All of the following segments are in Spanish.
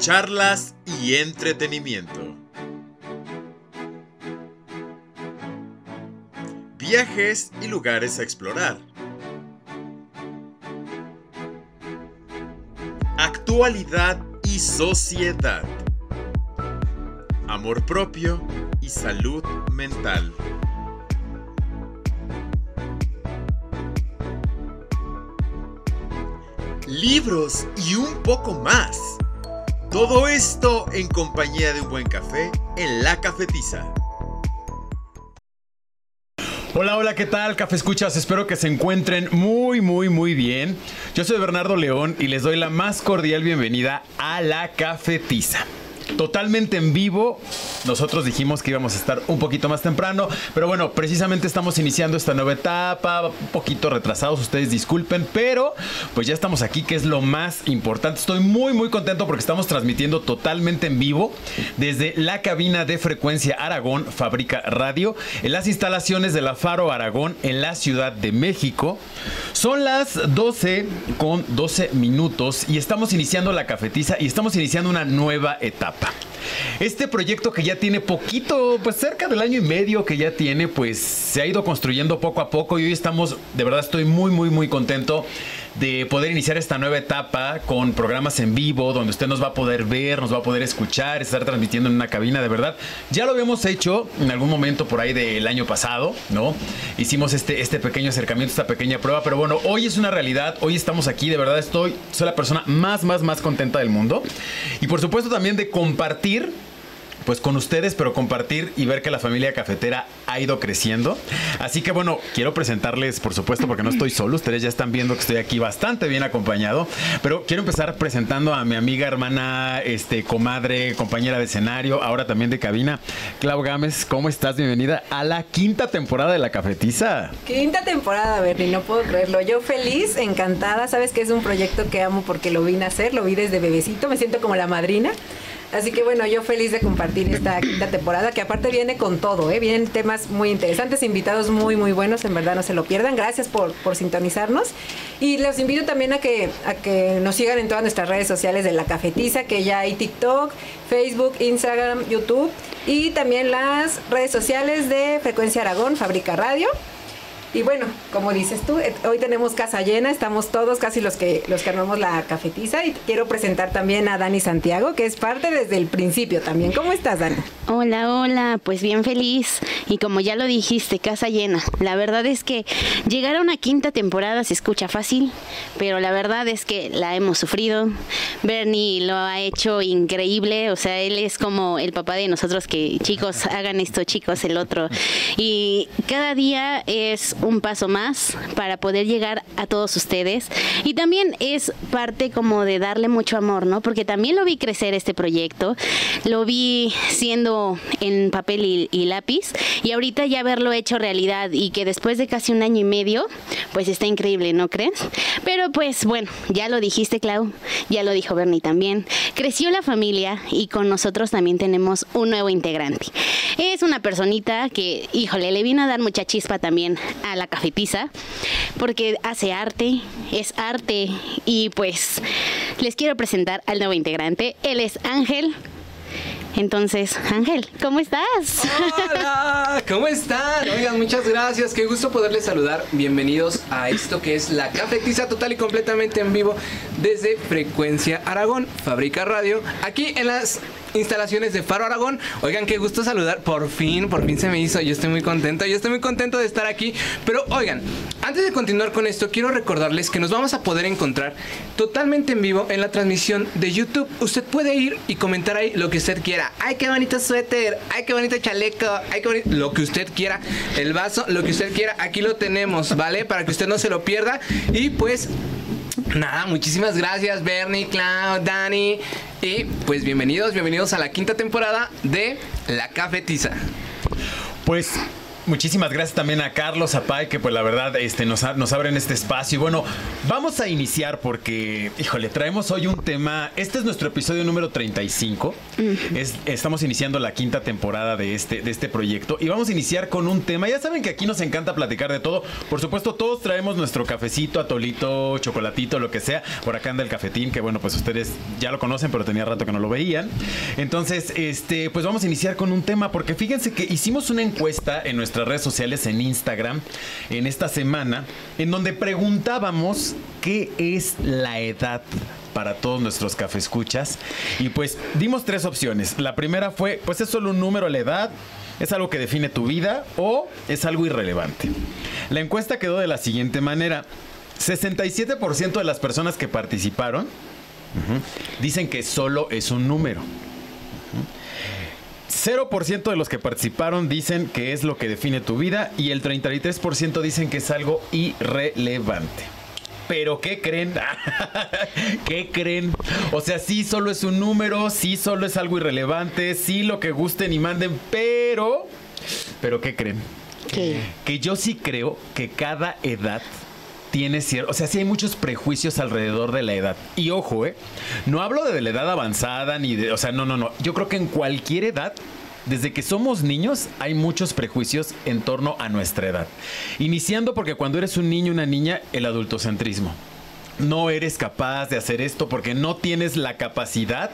charlas y entretenimiento. Viajes y lugares a explorar. Actualidad y sociedad. Amor propio y salud mental. libros y un poco más. Todo esto en compañía de un buen café en la cafetiza. Hola, hola, ¿qué tal? Café Escuchas, espero que se encuentren muy, muy, muy bien. Yo soy Bernardo León y les doy la más cordial bienvenida a la cafetiza totalmente en vivo. Nosotros dijimos que íbamos a estar un poquito más temprano, pero bueno, precisamente estamos iniciando esta nueva etapa, un poquito retrasados, ustedes disculpen, pero pues ya estamos aquí, que es lo más importante. Estoy muy, muy contento porque estamos transmitiendo totalmente en vivo desde la cabina de frecuencia Aragón, Fábrica Radio, en las instalaciones de la Faro Aragón en la Ciudad de México. Son las 12 con 12 minutos y estamos iniciando la cafetiza y estamos iniciando una nueva etapa. Este proyecto que ya tiene poquito, pues cerca del año y medio que ya tiene, pues se ha ido construyendo poco a poco y hoy estamos, de verdad estoy muy, muy, muy contento de poder iniciar esta nueva etapa con programas en vivo, donde usted nos va a poder ver, nos va a poder escuchar, estar transmitiendo en una cabina, de verdad. Ya lo habíamos hecho en algún momento por ahí del año pasado, ¿no? Hicimos este, este pequeño acercamiento, esta pequeña prueba, pero bueno, hoy es una realidad, hoy estamos aquí, de verdad estoy, soy la persona más, más, más contenta del mundo. Y por supuesto también de compartir pues con ustedes, pero compartir y ver que la familia cafetera ha ido creciendo. Así que bueno, quiero presentarles, por supuesto, porque no estoy solo, ustedes ya están viendo que estoy aquí bastante bien acompañado, pero quiero empezar presentando a mi amiga, hermana, este, comadre, compañera de escenario, ahora también de cabina, Clau Gámez, ¿cómo estás? Bienvenida a la quinta temporada de La Cafetiza. Quinta temporada, Bernie, no puedo creerlo. Yo feliz, encantada, sabes que es un proyecto que amo porque lo vine a hacer, lo vi desde bebecito, me siento como la madrina. Así que bueno, yo feliz de compartir esta quinta temporada, que aparte viene con todo, ¿eh? vienen temas muy interesantes, invitados muy, muy buenos, en verdad no se lo pierdan. Gracias por, por sintonizarnos. Y los invito también a que, a que nos sigan en todas nuestras redes sociales de La Cafetiza, que ya hay TikTok, Facebook, Instagram, YouTube y también las redes sociales de Frecuencia Aragón, Fábrica Radio. Y bueno, como dices tú, eh, hoy tenemos casa llena, estamos todos casi los que los que armamos la cafetiza y quiero presentar también a Dani Santiago, que es parte desde el principio también. ¿Cómo estás, Dani? Hola, hola, pues bien feliz y como ya lo dijiste, casa llena. La verdad es que llegar a una quinta temporada se escucha fácil, pero la verdad es que la hemos sufrido. Bernie lo ha hecho increíble, o sea, él es como el papá de nosotros que chicos hagan esto, chicos el otro. Y cada día es un paso más para poder llegar a todos ustedes. Y también es parte como de darle mucho amor, ¿no? Porque también lo vi crecer este proyecto, lo vi siendo en papel y, lápiz y ahorita ya verlo hecho realidad y que después de casi un año y medio, pues está increíble, ¿no crees? Pero pues bueno, ya lo dijiste Clau, ya lo dijo Bernie también, creció la familia y con nosotros también tenemos un nuevo integrante. Es una personita que, híjole, le vino a dar mucha chispa también la cafetiza porque hace arte, es arte y pues les quiero presentar al nuevo integrante. Él es Ángel. Entonces, Ángel, ¿cómo estás? Hola, ¿cómo están? Oigan, muchas gracias, qué gusto poderles saludar. Bienvenidos a esto que es la cafetiza total y completamente en vivo desde Frecuencia Aragón, Fábrica Radio, aquí en las instalaciones de Faro Aragón. Oigan, qué gusto saludar. Por fin, por fin se me hizo. Yo estoy muy contento. Yo estoy muy contento de estar aquí. Pero oigan, antes de continuar con esto, quiero recordarles que nos vamos a poder encontrar totalmente en vivo en la transmisión de YouTube. Usted puede ir y comentar ahí lo que usted quiera. Ay, qué bonito suéter. Ay, qué bonito chaleco. Ay, qué bonito. Lo que usted quiera. El vaso, lo que usted quiera. Aquí lo tenemos, ¿vale? Para que usted no se lo pierda. Y pues Nada, muchísimas gracias Bernie, Cloud, Dani. Y pues bienvenidos, bienvenidos a la quinta temporada de La Cafetiza. Pues Muchísimas gracias también a Carlos Zapay, que pues la verdad este, nos, nos abren este espacio. Y bueno, vamos a iniciar porque, híjole, traemos hoy un tema. Este es nuestro episodio número 35. es, estamos iniciando la quinta temporada de este, de este proyecto. Y vamos a iniciar con un tema. Ya saben que aquí nos encanta platicar de todo. Por supuesto, todos traemos nuestro cafecito, atolito, chocolatito, lo que sea. Por acá anda el cafetín, que bueno, pues ustedes ya lo conocen, pero tenía rato que no lo veían. Entonces, este, pues vamos a iniciar con un tema, porque fíjense que hicimos una encuesta en nuestra redes sociales en Instagram en esta semana, en donde preguntábamos qué es la edad para todos nuestros cafescuchas. Y pues dimos tres opciones. La primera fue, pues es solo un número la edad, es algo que define tu vida o es algo irrelevante. La encuesta quedó de la siguiente manera. 67% de las personas que participaron dicen que solo es un número. 0% de los que participaron dicen que es lo que define tu vida y el 33% dicen que es algo irrelevante. Pero ¿qué creen? ¿Qué creen? O sea, sí solo es un número, sí solo es algo irrelevante, sí lo que gusten y manden, pero... ¿Pero qué creen? Que yo sí creo que cada edad tiene cierto, o sea, sí hay muchos prejuicios alrededor de la edad. Y ojo, ¿eh? No hablo de la edad avanzada ni de, o sea, no, no, no. Yo creo que en cualquier edad desde que somos niños hay muchos prejuicios en torno a nuestra edad. Iniciando porque cuando eres un niño, una niña, el adultocentrismo. No eres capaz de hacer esto porque no tienes la capacidad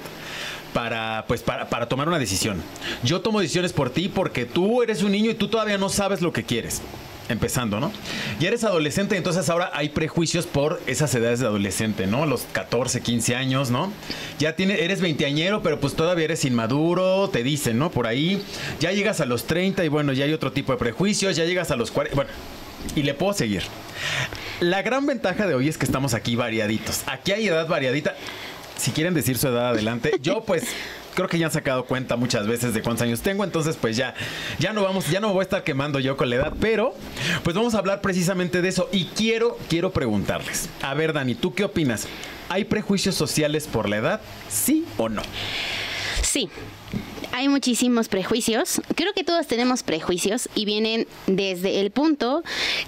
para, pues, para, para tomar una decisión. Yo tomo decisiones por ti porque tú eres un niño y tú todavía no sabes lo que quieres empezando, ¿no? Ya eres adolescente, entonces ahora hay prejuicios por esas edades de adolescente, ¿no? Los 14, 15 años, ¿no? Ya tiene, eres veinteañero, pero pues todavía eres inmaduro, te dicen, ¿no? Por ahí. Ya llegas a los 30 y bueno, ya hay otro tipo de prejuicios, ya llegas a los 40, bueno, y le puedo seguir. La gran ventaja de hoy es que estamos aquí variaditos. Aquí hay edad variadita. Si quieren decir su edad adelante, yo pues creo que ya han sacado cuenta muchas veces de cuántos años tengo, entonces pues ya, ya no vamos, ya no voy a estar quemando yo con la edad, pero pues vamos a hablar precisamente de eso y quiero, quiero preguntarles. A ver, Dani, ¿tú qué opinas? ¿Hay prejuicios sociales por la edad? ¿Sí o no? Sí, hay muchísimos prejuicios. Creo que todos tenemos prejuicios y vienen desde el punto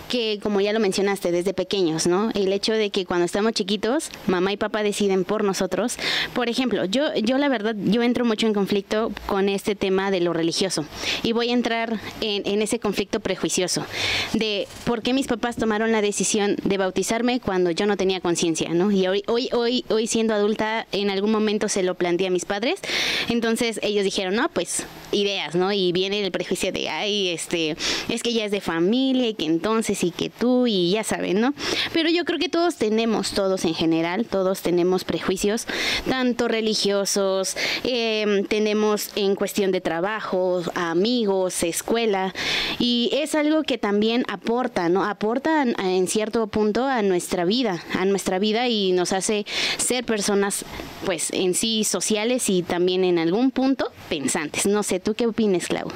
que, como ya lo mencionaste, desde pequeños, ¿no? El hecho de que cuando estamos chiquitos, mamá y papá deciden por nosotros. Por ejemplo, yo, yo la verdad, yo entro mucho en conflicto con este tema de lo religioso y voy a entrar en, en ese conflicto prejuicioso de por qué mis papás tomaron la decisión de bautizarme cuando yo no tenía conciencia, ¿no? Y hoy, hoy, hoy, hoy siendo adulta, en algún momento se lo planteé a mis padres. Entonces ellos dijeron, no, pues ideas, ¿no? Y viene el prejuicio de, ay, este, es que ya es de familia y que entonces y que tú y ya saben, ¿no? Pero yo creo que todos tenemos, todos en general, todos tenemos prejuicios, tanto religiosos, eh, tenemos en cuestión de trabajo, amigos, escuela, y es algo que también aporta, ¿no? Aporta en cierto punto a nuestra vida, a nuestra vida y nos hace ser personas, pues, en sí sociales y también en algún punto. No sé, ¿tú qué opinas, Clau?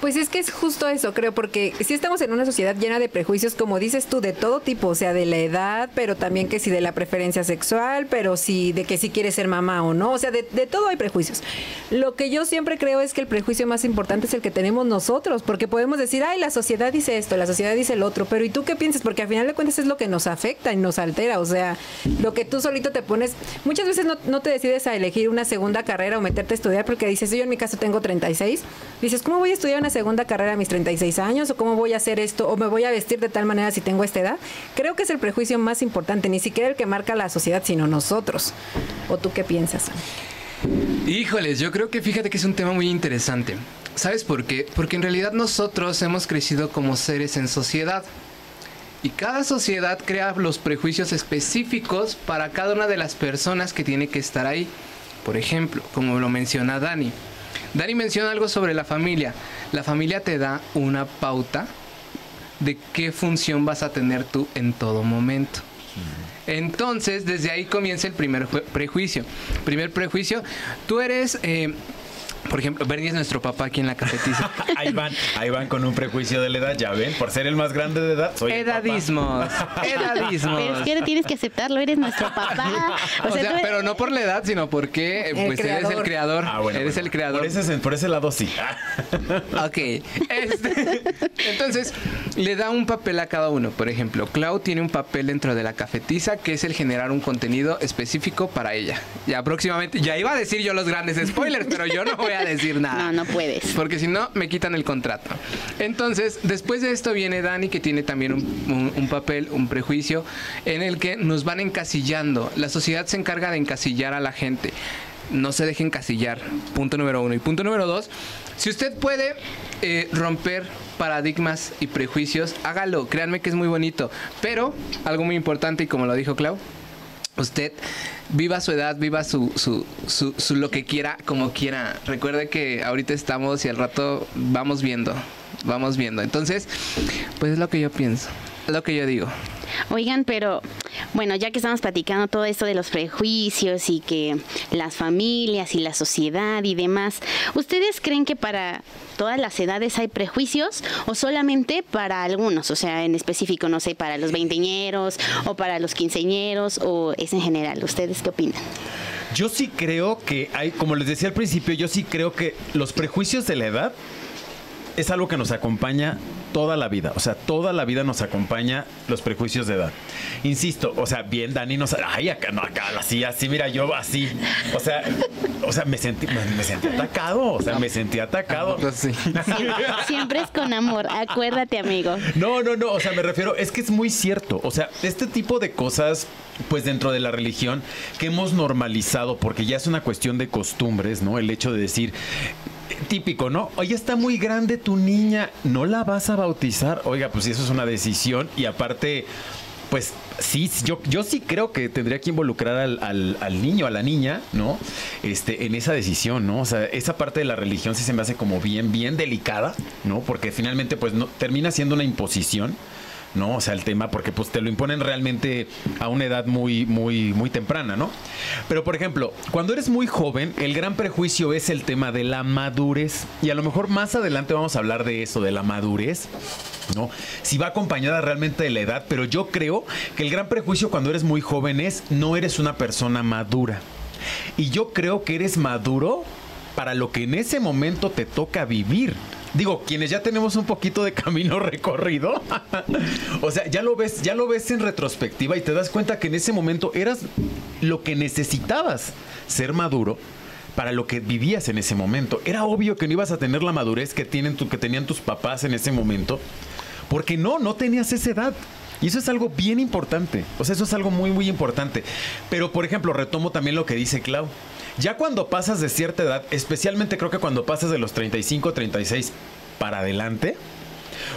Pues es que es justo eso, creo, porque si estamos en una sociedad llena de prejuicios, como dices tú, de todo tipo, o sea, de la edad, pero también que si de la preferencia sexual, pero si de que si quieres ser mamá o no, o sea, de, todo hay prejuicios. Lo que yo siempre creo es que el prejuicio más importante es el que tenemos nosotros, porque podemos decir, ay, la sociedad dice esto, la sociedad dice el otro, pero ¿y tú qué piensas? Porque al final de cuentas es lo que nos afecta y nos altera, o sea, lo que tú solito te pones, muchas veces no, no te decides a elegir una segunda carrera o meterte a estudiar porque dices, yo en mi caso tengo 36, dices, ¿cómo voy a estudiar una segunda carrera a mis 36 años o cómo voy a hacer esto o me voy a vestir de tal manera si tengo esta edad. Creo que es el prejuicio más importante, ni siquiera el que marca la sociedad, sino nosotros. ¿O tú qué piensas? Híjoles, yo creo que fíjate que es un tema muy interesante. ¿Sabes por qué? Porque en realidad nosotros hemos crecido como seres en sociedad. Y cada sociedad crea los prejuicios específicos para cada una de las personas que tiene que estar ahí. Por ejemplo, como lo menciona Dani, Dani menciona algo sobre la familia. La familia te da una pauta de qué función vas a tener tú en todo momento. Entonces, desde ahí comienza el primer prejuicio. Primer prejuicio, tú eres... Eh, Por ejemplo, Bernie es nuestro papá aquí en la cafetiza. ahí van, ahí van con un prejuicio de la edad, ya ven, por ser el más grande de edad, soy. Edadismos, edadismos. Pero es que tienes que aceptarlo, eres nuestro papá. O sea, pero no por la edad, sino porque eh, El pues eres el creador. creador. Ah, bueno, eres bueno. el creador. Por ese, por ese lado sí. Ok. Este, entonces, le da un papel a cada uno. Por ejemplo, Clau tiene un papel dentro de la cafetiza que es el generar un contenido específico para ella. Ya próximamente, ya iba a decir yo los grandes spoilers, pero yo no voy a decir nada. No, no puedes. Porque si no, me quitan el contrato. Entonces, después de esto viene Dani, que tiene también un, un- un papel, un prejuicio, en el que nos van encasillando. La sociedad se encarga de encasillar a la gente. No se deje encasillar. Punto número uno. Y punto número dos, si usted puede eh, romper paradigmas y prejuicios, hágalo. Créanme que es muy bonito. Pero, algo muy importante, y como lo dijo Clau, Usted viva su edad, viva su, su, su, lo que quiera, como quiera. Recuerde que ahorita estamos y al rato vamos viendo, vamos viendo. Entonces, pues es lo que yo pienso, lo que yo digo. Oigan, pero bueno, ya que estamos platicando todo esto de los prejuicios y que las familias y la sociedad y demás, ¿ustedes creen que para todas las edades hay prejuicios o solamente para algunos? O sea, en específico, no sé, para los veinteñeros o para los quinceñeros o es en general. ¿Ustedes qué opinan? Yo sí creo que hay, como les decía al principio, yo sí creo que los prejuicios de la edad es algo que nos acompaña toda la vida. O sea, toda la vida nos acompaña los prejuicios de edad. Insisto, o sea, bien, Dani nos. Ay, acá no, acá, así, así, mira, yo así. O sea, o sea, me sentí, me, me sentí atacado. O sea, me sentí atacado. Pues sí. Siempre, siempre es con amor, acuérdate, amigo. No, no, no, o sea, me refiero, es que es muy cierto. O sea, este tipo de cosas, pues dentro de la religión, que hemos normalizado, porque ya es una cuestión de costumbres, ¿no? El hecho de decir, típico, ¿no? Oye, está muy grande tu niña, ¿no la vas a bautizar? Oiga, pues eso es una decisión y aparte... Pues sí, yo, yo sí creo que tendría que involucrar al, al- al niño, a la niña, ¿no? Este, en esa decisión, ¿no? O sea, esa parte de la religión sí se me hace como bien, bien delicada, ¿no? Porque finalmente, pues, no, termina siendo una imposición, ¿no? O sea, el tema, porque pues te lo imponen realmente a una edad muy, muy, muy temprana, ¿no? Pero, por ejemplo, cuando eres muy joven, el gran prejuicio es el tema de la madurez. Y a lo mejor más adelante vamos a hablar de eso, de la madurez. ¿no? Si va acompañada realmente de la edad, pero yo creo que el gran prejuicio cuando eres muy joven es no eres una persona madura. Y yo creo que eres maduro para lo que en ese momento te toca vivir. Digo, quienes ya tenemos un poquito de camino recorrido, o sea, ya lo ves, ya lo ves en retrospectiva y te das cuenta que en ese momento eras lo que necesitabas, ser maduro para lo que vivías en ese momento. Era obvio que no ibas a tener la madurez que tienen que tenían tus papás en ese momento, porque no, no tenías esa edad. Y eso es algo bien importante. O sea, eso es algo muy, muy importante. Pero, por ejemplo, retomo también lo que dice Clau. Ya cuando pasas de cierta edad, especialmente creo que cuando pasas de los 35, 36 para adelante,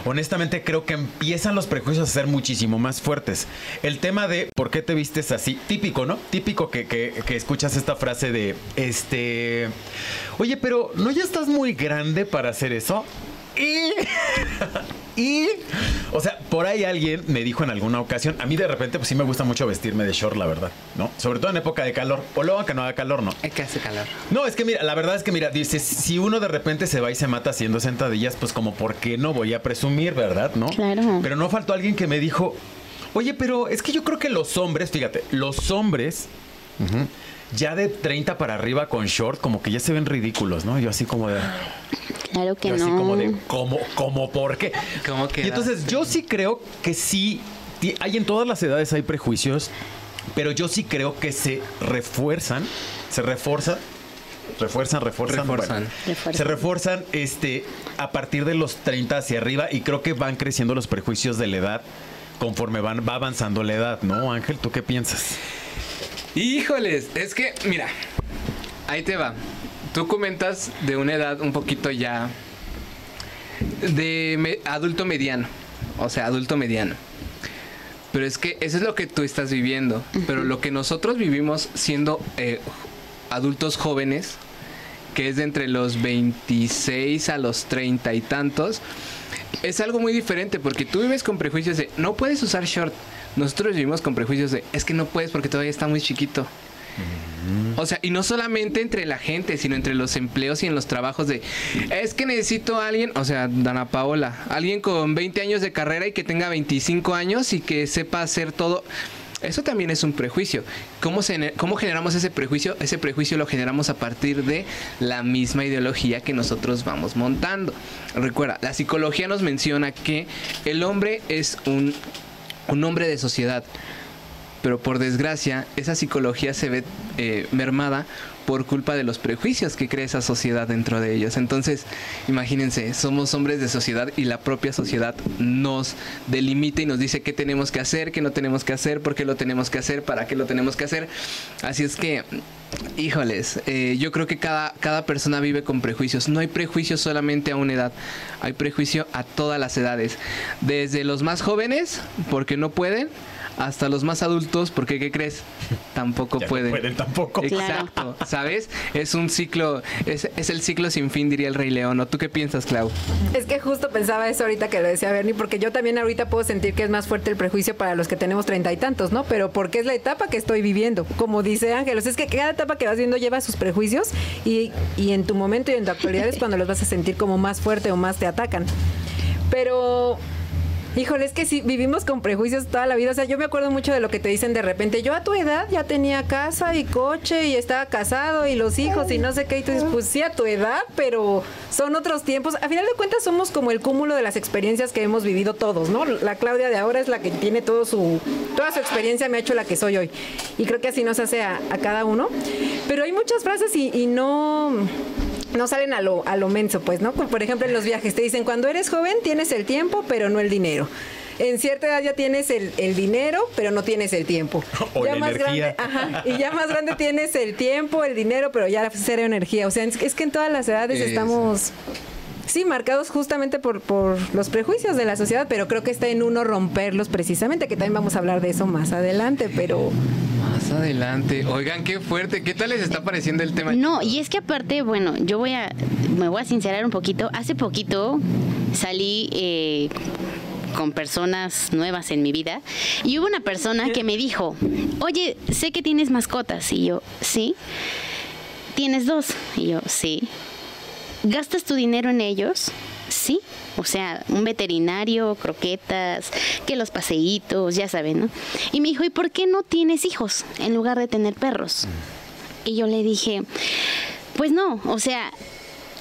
honestamente creo que empiezan los prejuicios a ser muchísimo más fuertes. El tema de por qué te vistes así, típico, ¿no? Típico que, que- escuchas esta frase de, este, oye, pero ¿no ya estás muy grande para hacer eso? Y, y, o sea, por ahí alguien me dijo en alguna ocasión, a mí de repente pues sí me gusta mucho vestirme de short, la verdad, ¿no? Sobre todo en época de calor, o luego que no haga calor, ¿no? Es que hace calor. No, es que mira, la verdad es que mira, dice, si uno de repente se va y se mata haciendo sentadillas, pues como, ¿por qué no voy a presumir, verdad? ¿No? Claro. Pero no faltó alguien que me dijo, oye, pero es que yo creo que los hombres, fíjate, los hombres, ya de 30 para arriba con short, como que ya se ven ridículos, ¿no? Yo así como de... Claro que Yo así no. como de, ¿cómo, cómo, por qué? ¿Cómo Y entonces yo sí creo que sí, hay en todas las edades hay prejuicios, pero yo sí creo que se refuerzan, se refuerzan, refuerzan, refuerzan, Refuerzan. bueno, Refuerzan. se refuerzan este, a partir de los 30 hacia arriba y creo que van creciendo los prejuicios de la edad conforme van, va avanzando la edad, ¿no, Ángel? ¿Tú qué piensas? Híjoles, es que, mira, ahí te va. Tú comentas de una edad un poquito ya de me- adulto mediano, o sea, adulto mediano. Pero es que eso es lo que tú estás viviendo. Pero lo que nosotros vivimos siendo eh, adultos jóvenes, que es de entre los 26 a los 30 y tantos, es algo muy diferente porque tú vives con prejuicios de no puedes usar short. Nosotros vivimos con prejuicios de es que no puedes porque todavía está muy chiquito. O sea, y no solamente entre la gente, sino entre los empleos y en los trabajos de, es que necesito a alguien, o sea, Dana Paola, alguien con 20 años de carrera y que tenga 25 años y que sepa hacer todo. Eso también es un prejuicio. ¿Cómo, se, ¿Cómo generamos ese prejuicio? Ese prejuicio lo generamos a partir de la misma ideología que nosotros vamos montando. Recuerda, la psicología nos menciona que el hombre es un, un hombre de sociedad. Pero por desgracia esa psicología se ve eh, mermada por culpa de los prejuicios que crea esa sociedad dentro de ellos. Entonces, imagínense, somos hombres de sociedad y la propia sociedad nos delimita y nos dice qué tenemos que hacer, qué no tenemos que hacer, por qué lo tenemos que hacer, para qué lo tenemos que hacer. Así es que, híjoles, eh, yo creo que cada, cada persona vive con prejuicios. No hay prejuicios solamente a una edad, hay prejuicio a todas las edades. Desde los más jóvenes, porque no pueden, hasta los más adultos, porque ¿qué crees? Tampoco pueden. pueden tampoco. Exacto, ¿sabes? Es un ciclo, es, es, el ciclo sin fin, diría el Rey León. ¿O tú qué piensas, Clau? Es que justo pensaba eso ahorita que lo decía Bernie, porque yo también ahorita puedo sentir que es más fuerte el prejuicio para los que tenemos treinta y tantos, ¿no? Pero porque es la etapa que estoy viviendo. Como dice Ángelos, es que cada etapa que vas viendo lleva sus prejuicios y, y en tu momento y en tu actualidad es cuando los vas a sentir como más fuerte o más te atacan. Pero Híjole, es que sí, vivimos con prejuicios toda la vida. O sea, yo me acuerdo mucho de lo que te dicen de repente. Yo a tu edad ya tenía casa y coche y estaba casado y los hijos y no sé qué. Y tú dices, pues sí, a tu edad, pero son otros tiempos. A final de cuentas somos como el cúmulo de las experiencias que hemos vivido todos, ¿no? La Claudia de ahora es la que tiene todo su, toda su experiencia, me ha hecho la que soy hoy. Y creo que así nos hace a, cada uno. Pero hay muchas frases y no no salen a lo, a lo menso, pues, ¿no? Por ejemplo, en los viajes te dicen, cuando eres joven tienes el tiempo, pero no el dinero. En cierta edad ya tienes el, el dinero, pero no tienes el tiempo. O ya la más energía. grande, ajá, y ya más grande tienes el tiempo, el dinero, pero ya cero energía. O sea, es, es que en todas las edades estamos Sí, marcados justamente por, por los prejuicios de la sociedad, pero creo que está en uno romperlos precisamente, que también vamos a hablar de eso más adelante, pero Más adelante. Oigan, qué fuerte. ¿Qué tal les está pareciendo el tema? No, y es que aparte, bueno, yo voy a, me voy a sincerar un poquito. Hace poquito salí eh, con personas nuevas en mi vida y hubo una persona que me dijo, oye, sé que tienes mascotas. Y yo, sí. ¿Tienes dos? Y yo, sí. ¿Gastas tu dinero en ellos? Sí. O sea, un veterinario, croquetas, que los paseitos, ya saben, ¿no? Y me dijo, ¿y por qué no tienes hijos en lugar de tener perros? Y yo le dije, pues no, o sea,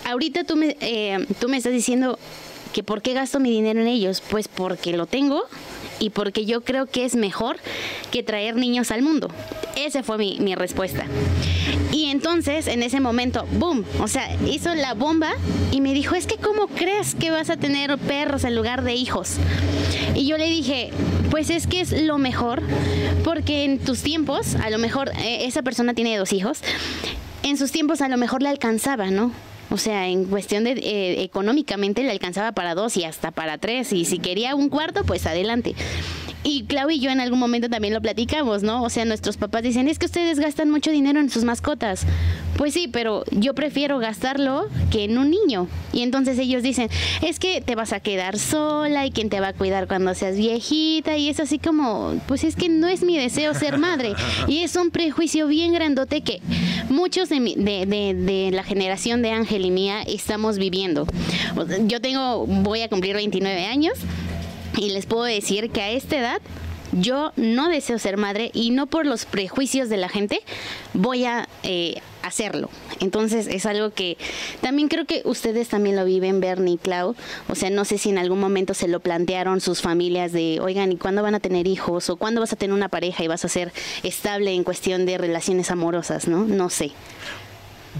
ahorita tú me, eh, tú me estás diciendo que por qué gasto mi dinero en ellos, pues porque lo tengo y porque yo creo que es mejor que traer niños al mundo. Esa fue mi, mi respuesta. Y entonces, en ese momento, ¡boom! O sea, hizo la bomba y me dijo, es que ¿cómo crees que vas a tener perros en lugar de hijos? Y yo le dije, pues es que es lo mejor, porque en tus tiempos, a lo mejor eh, esa persona tiene dos hijos, en sus tiempos a lo mejor le alcanzaba, ¿no? O sea, en cuestión de eh, económicamente le alcanzaba para dos y hasta para tres. Y si quería un cuarto, pues adelante. Y Clau y yo en algún momento también lo platicamos, ¿no? O sea, nuestros papás dicen, es que ustedes gastan mucho dinero en sus mascotas. Pues sí, pero yo prefiero gastarlo que en un niño. Y entonces ellos dicen, es que te vas a quedar sola y quién te va a cuidar cuando seas viejita. Y es así como, pues es que no es mi deseo ser madre. Y es un prejuicio bien grandote que muchos de, mi- de, de- de la generación de Ángel y mía estamos viviendo. Yo tengo, voy a cumplir 29 años y les puedo decir que a esta edad yo no deseo ser madre y no por los prejuicios de la gente voy a eh, hacerlo. Entonces es algo que también creo que ustedes también lo viven, Bernie y Clau. O sea, no sé si en algún momento se lo plantearon sus familias de, oigan, ¿y cuándo van a tener hijos? ¿O cuándo vas a tener una pareja y vas a ser estable en cuestión de relaciones amorosas? ¿No? No sé.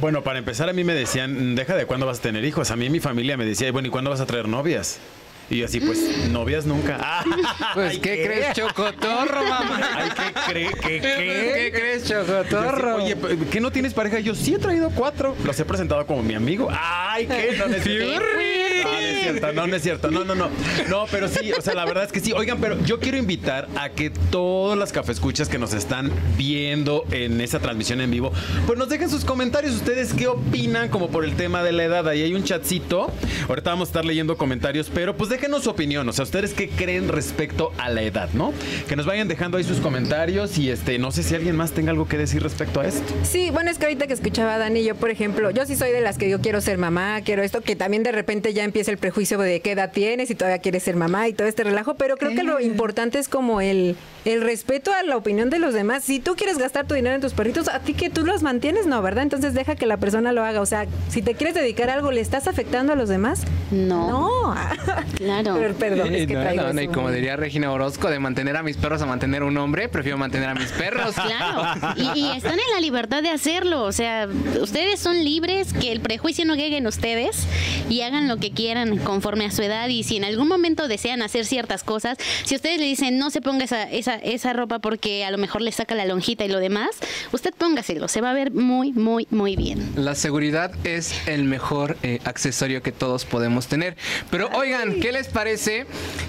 Bueno, para empezar, a mí me decían, deja de cuándo vas a tener hijos. A mí mi familia me decía, bueno, ¿y cuándo vas a traer novias? Y yo así, pues, novias nunca. Pues, Ay, ¿qué, crees, Chocotorro, mamá? Ay, ¿qué cree? ¿Qué, ¿Qué qué? crees, así, Chocotorro? Oye, ¿qué no tienes pareja? Yo sí he traído cuatro. Los he presentado como mi amigo. Ay, ¿qué? No, no es cierto. No, no es cierto. No, no. No, no, pero sí, o sea, la verdad es que sí. Oigan, pero yo quiero invitar a que todas las cafescuchas que nos están viendo en esa transmisión en vivo, pues nos dejen sus comentarios. ¿Ustedes qué opinan como por el tema de la edad? Ahí hay un chatcito. Ahorita vamos a estar leyendo comentarios, pero pues déjenos su opinión. O sea, ¿ustedes qué creen respecto a la edad, no? Que nos vayan dejando ahí sus comentarios y este, no sé si alguien más tenga algo que decir respecto a esto. Sí, bueno, es que ahorita que escuchaba a Dani, yo, por ejemplo, yo sí soy de las que yo quiero ser mamá, quiero esto, que también de repente ya empieza el prejuicio de qué edad tienes y todavía quieres ser mamá y todo este relajo, pero creo que lo importante es como el, el respeto a la opinión de los demás. Si tú quieres gastar tu dinero en tus perritos, a ti que tú los mantienes, no, ¿verdad? Entonces deja que la persona lo haga. O sea, si te quieres dedicar a algo, ¿le estás afectando a los demás? No. No. Claro. Pero, perdón, es que No, traigo no, no, y como diría Regina Orozco, de mantener a mis perros a mantener un hombre, prefiero mantener a mis perros. Claro, y, y están en la libertad de hacerlo, o sea, ustedes son libres, que el prejuicio no llegue en ustedes y hagan lo que quieran conforme a su edad y si en algún momento desean hacer ciertas cosas, si ustedes le dicen no se ponga esa, esa, esa ropa porque a lo mejor le saca la lonjita y lo demás, usted póngaselo, se va a ver muy, muy, muy bien. La seguridad es el mejor eh, accesorio que todos podemos tener. Pero oigan, ¿qué les parece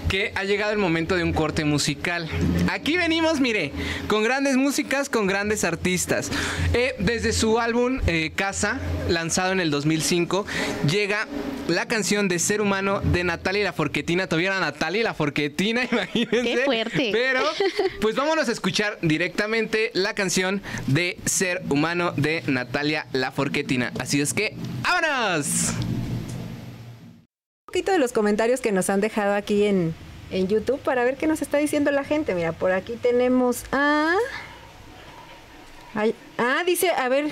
que ha llegado el momento de un corte musical? Aquí venimos, mire, con grandes músicas, con grandes artistas. Eh, desde su álbum eh, Casa, lanzado en el 2005, llega la canción de Ser Humano de Natalia y la Forquetina. Todavía era Natalia y la Forquetina, imagínense. Qué fuerte. Pero, pues vámonos a escuchar directamente la canción de Ser Humano de Natalia La Forquetina. Así es que, ¡vámonos! Un poquito de los comentarios que nos han dejado aquí en, en YouTube para ver qué nos está diciendo la gente. Mira, por aquí tenemos a... Ay, ah, dice, a ver,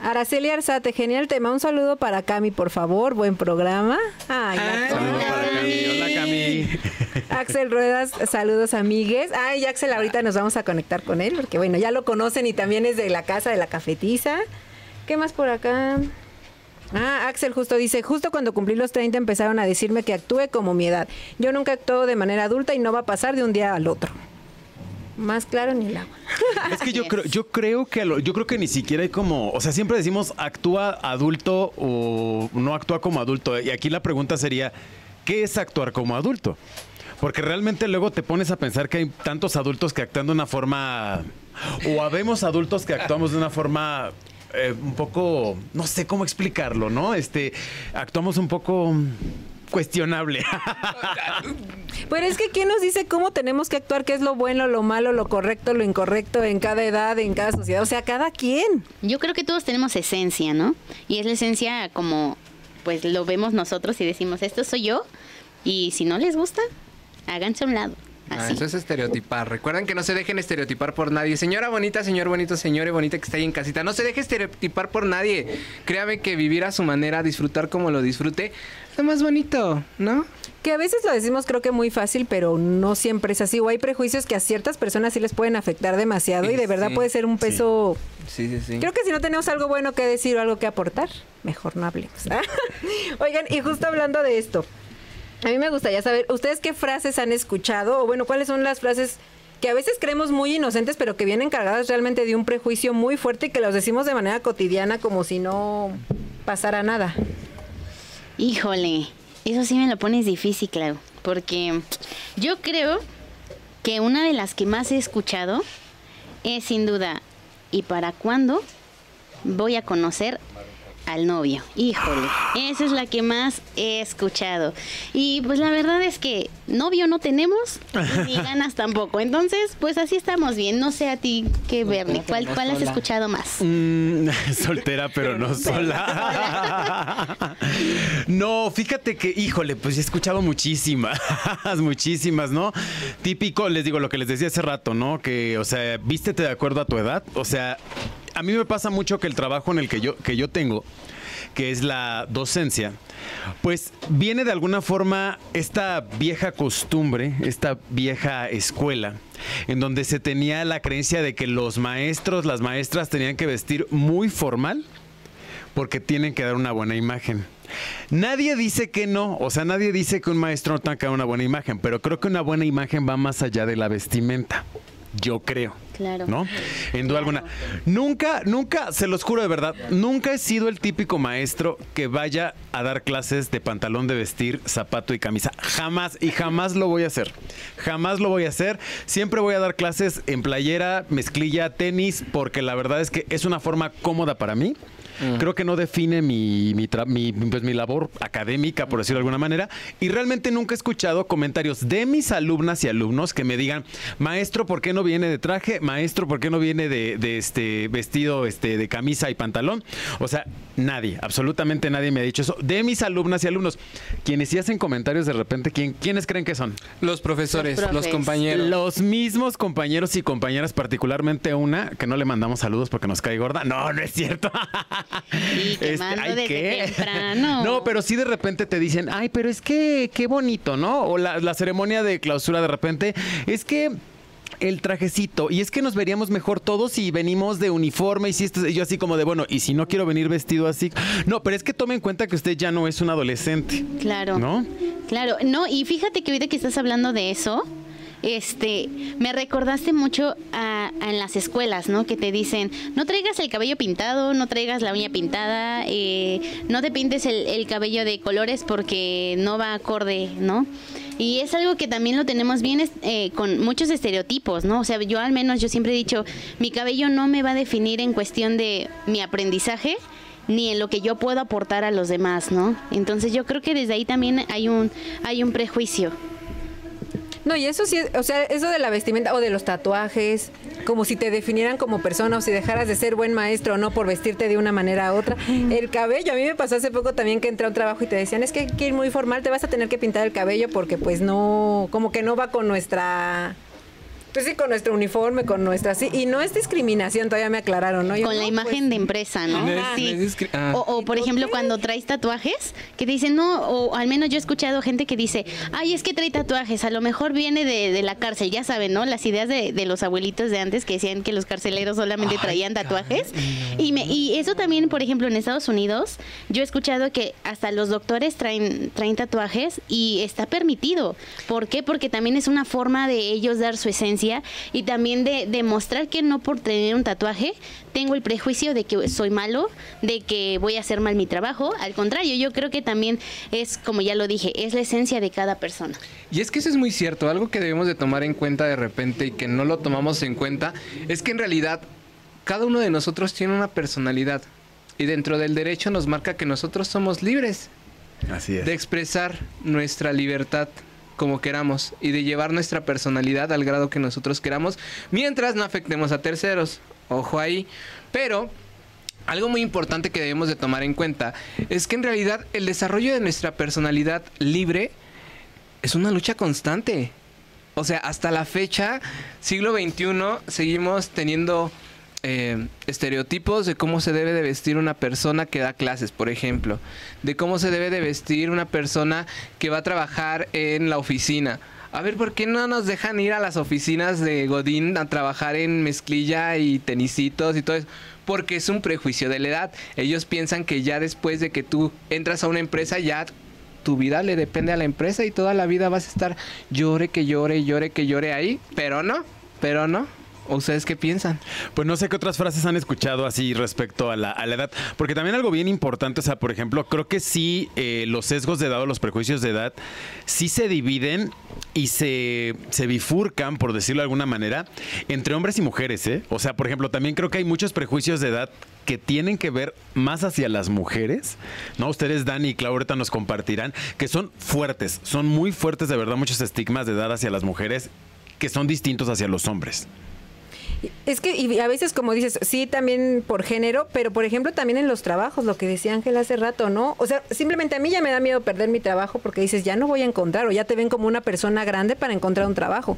Araceli Arzate, genial tema. Un saludo para Cami, por favor. Buen programa. Ay. Saludos para Cami. Hola, Cami. Axel Ruedas, saludos amigues. Ay, Axel, ahorita nos vamos a conectar con él, porque bueno, ya lo conocen y también es de la casa de la cafetiza. ¿Qué más por acá? Ah, Axel justo dice, justo cuando cumplí los 30 empezaron a decirme que actúe como mi edad. Yo nunca actúo de manera adulta y no va a pasar de un día al otro. Más claro ni el agua. Es que yo creo, yo creo que a lo- yo creo que ni siquiera hay como, o sea, siempre decimos actúa adulto o no actúa como adulto. Y aquí la pregunta sería, ¿qué es actuar como adulto? Porque realmente luego te pones a pensar que hay tantos adultos que actúan de una forma, o habemos adultos que actuamos de una forma eh, un poco, no sé cómo explicarlo, ¿no? Este, actuamos un poco cuestionable. Pero es que ¿quién nos dice cómo tenemos que actuar? ¿Qué es lo bueno, lo malo, lo correcto, lo incorrecto en cada edad, en cada sociedad? O sea, cada quien. Yo creo que todos tenemos esencia, ¿no? Y es la esencia como pues lo vemos nosotros y decimos, esto soy yo, y si no les gusta, háganse a un lado. Ah, eso es estereotipar. Recuerden que no se dejen estereotipar por nadie. Señora bonita, señor bonito, señora bonita que está ahí en casita. No se deje estereotipar por nadie. Créame que vivir a su manera, disfrutar como lo disfrute, es lo más bonito, ¿no? Que a veces lo decimos creo que muy fácil, pero no siempre es así. O hay prejuicios que a ciertas personas sí les pueden afectar demasiado y de verdad Sí, puede ser un peso... Sí, sí, sí. Creo que si no tenemos algo bueno que decir o algo que aportar, mejor no hablemos. Oigan, y justo hablando de esto, a mí me gustaría saber, ¿ustedes qué frases han escuchado? O bueno, ¿cuáles son las frases que a veces creemos muy inocentes, pero que vienen cargadas realmente de un prejuicio muy fuerte y que los decimos de manera cotidiana como si no pasara nada? Híjole, eso sí me lo pones difícil, claro, porque yo creo que una de las que más he escuchado es sin duda, ¿y para cuándo voy a conocer al novio? Híjole, esa es la que más he escuchado. Y pues la verdad es que novio no tenemos, ni ganas tampoco. Entonces, pues así estamos bien. No sé a ti qué. ¿Cuál, cuál has escuchado más? Mm, soltera, pero no sola. no, fíjate que, híjole, pues he escuchado muchísimas, muchísimas, ¿no? Típico, les digo lo que les decía hace rato, ¿no? Que, o sea, vístete de acuerdo a tu edad. O sea, a mí me pasa mucho que el trabajo en el que yo, que yo tengo, que es la docencia, pues viene de alguna forma esta vieja costumbre, esta vieja escuela, en donde se tenía la creencia de que los maestros, las maestras tenían que vestir muy formal porque tienen que dar una buena imagen. Nadie dice que no, o sea, nadie dice que un maestro no tenga que dar una buena imagen, pero creo que una buena imagen va más allá de la vestimenta. Yo creo. Claro. ¿No? En duda alguna. Nunca, nunca, se los juro de verdad, nunca he sido el típico maestro que vaya a dar clases de pantalón de vestir, zapato y camisa. Jamás, y jamás lo voy a hacer. Jamás lo voy a hacer. Siempre voy a dar clases en playera, mezclilla, tenis, porque la verdad es que es una forma cómoda para mí Creo que no define mi, mi, tra- mi- pues, mi labor académica, por decirlo de alguna manera. Y realmente nunca he escuchado comentarios de mis alumnas y alumnos que me digan, maestro, ¿por qué no viene de traje? Maestro, ¿por qué no viene de, de este vestido este, de camisa y pantalón? O sea, nadie, absolutamente nadie me ha dicho eso. De mis alumnas y alumnos, quienes sí hacen comentarios de repente, ¿quién, ¿quiénes creen que son? Los profesores, Los compañeros. Los mismos compañeros y compañeras, particularmente una, que no le mandamos saludos porque nos cae gorda. No, no es cierto. Y quemando desde temprano. No, pero sí de repente te dicen, ay, pero es que qué bonito, ¿no? O la, la ceremonia de clausura de repente, es que el trajecito, y es que nos veríamos mejor todos si venimos de uniforme y si esto, yo así como de, bueno, y si no quiero venir vestido así. No, pero es que tome en cuenta que usted ya no es un adolescente. Claro. ¿No? Claro, no, y fíjate que ahorita que estás hablando de eso, este, me recordaste mucho a, en las escuelas, ¿no? Que te dicen, no traigas el cabello pintado, no traigas la uña pintada, eh, no te pintes el, el cabello de colores porque no va acorde, ¿no? Y es algo que también lo tenemos bien eh, con muchos estereotipos, ¿no? O sea, yo al menos yo siempre he dicho, mi cabello no me va a definir en cuestión de mi aprendizaje, ni en lo que yo puedo aportar a los demás, ¿no? Entonces yo creo que desde ahí también hay un hay un prejuicio. No, y eso sí, o sea, eso de la vestimenta o de los tatuajes, como si te definieran como persona o si dejaras de ser buen maestro o no por vestirte de una manera u otra. El cabello, a mí me pasó hace poco también que entré a un trabajo y te decían, es que hay que ir muy formal, te vas a tener que pintar el cabello porque pues no, como que no va con nuestra... Pues sí, con nuestro uniforme, con nuestra... Sí, y no es discriminación, todavía me aclararon, ¿no? Yo, con la no, imagen pues, de empresa, ¿no? Es- Sí. ah. O, o, por ejemplo, cuando traes tatuajes, que te dicen, no, o al menos yo he escuchado gente que dice, ay, es que trae tatuajes, a lo mejor viene de, de la cárcel, ya saben, ¿no? Las ideas de, de los abuelitos de antes que decían que los carceleros solamente traían tatuajes. Y, me, y eso también, por ejemplo, en Estados Unidos, yo he escuchado que hasta los doctores traen, traen tatuajes y está permitido. ¿Por qué? Porque también es una forma de ellos dar su esencia y también de demostrar que no por tener un tatuaje tengo el prejuicio de que soy malo, de que voy a hacer mal mi trabajo. Al contrario, yo creo que también es, como ya lo dije, es la esencia de cada persona. Y es que eso es muy cierto, algo que debemos de tomar en cuenta de repente y que no lo tomamos en cuenta, es que en realidad cada uno de nosotros tiene una personalidad y dentro del derecho nos marca que nosotros somos libres Así es. de expresar nuestra libertad como queramos y de llevar nuestra personalidad al grado que nosotros queramos, mientras no afectemos a terceros. Ojo ahí. Pero algo muy importante que debemos de tomar en cuenta es que en realidad el desarrollo de nuestra personalidad libre es una lucha constante. O sea, hasta la fecha, siglo XXI, seguimos teniendo eh, estereotipos de cómo se debe de vestir una persona que da clases, por ejemplo. De cómo se debe de vestir una persona que va a trabajar en la oficina. A ver, ¿por qué no nos dejan ir a las oficinas de Godín a trabajar en mezclilla y tenisitos y todo eso? Porque es un prejuicio de la edad. Ellos piensan que ya después de que tú entras a una empresa, ya tu vida le depende a la empresa y toda la vida vas a estar llore que llore, llore que llore ahí. Pero no, pero no. ¿O ¿Ustedes qué piensan? Pues no sé qué otras frases han escuchado así respecto a la, a la edad. Porque también algo bien importante, o sea, por ejemplo, creo que sí eh, los sesgos de edad o los prejuicios de edad sí se dividen y se, se bifurcan, por decirlo de alguna manera, entre hombres y mujeres, ¿eh? O sea, por ejemplo, también creo que hay muchos prejuicios de edad que tienen que ver más hacia las mujeres, ¿no? Ustedes, Dani y Clau, ahorita nos compartirán, que son fuertes, son muy fuertes de verdad, muchos estigmas de edad hacia las mujeres que son distintos hacia los hombres. Es que y a veces, como dices, sí, también por género, pero por ejemplo también en los trabajos, lo que decía Ángel hace rato, ¿no? O sea, simplemente a mí ya me da miedo perder mi trabajo porque dices, ya no voy a encontrar, o ya te ven como una persona grande para encontrar un trabajo.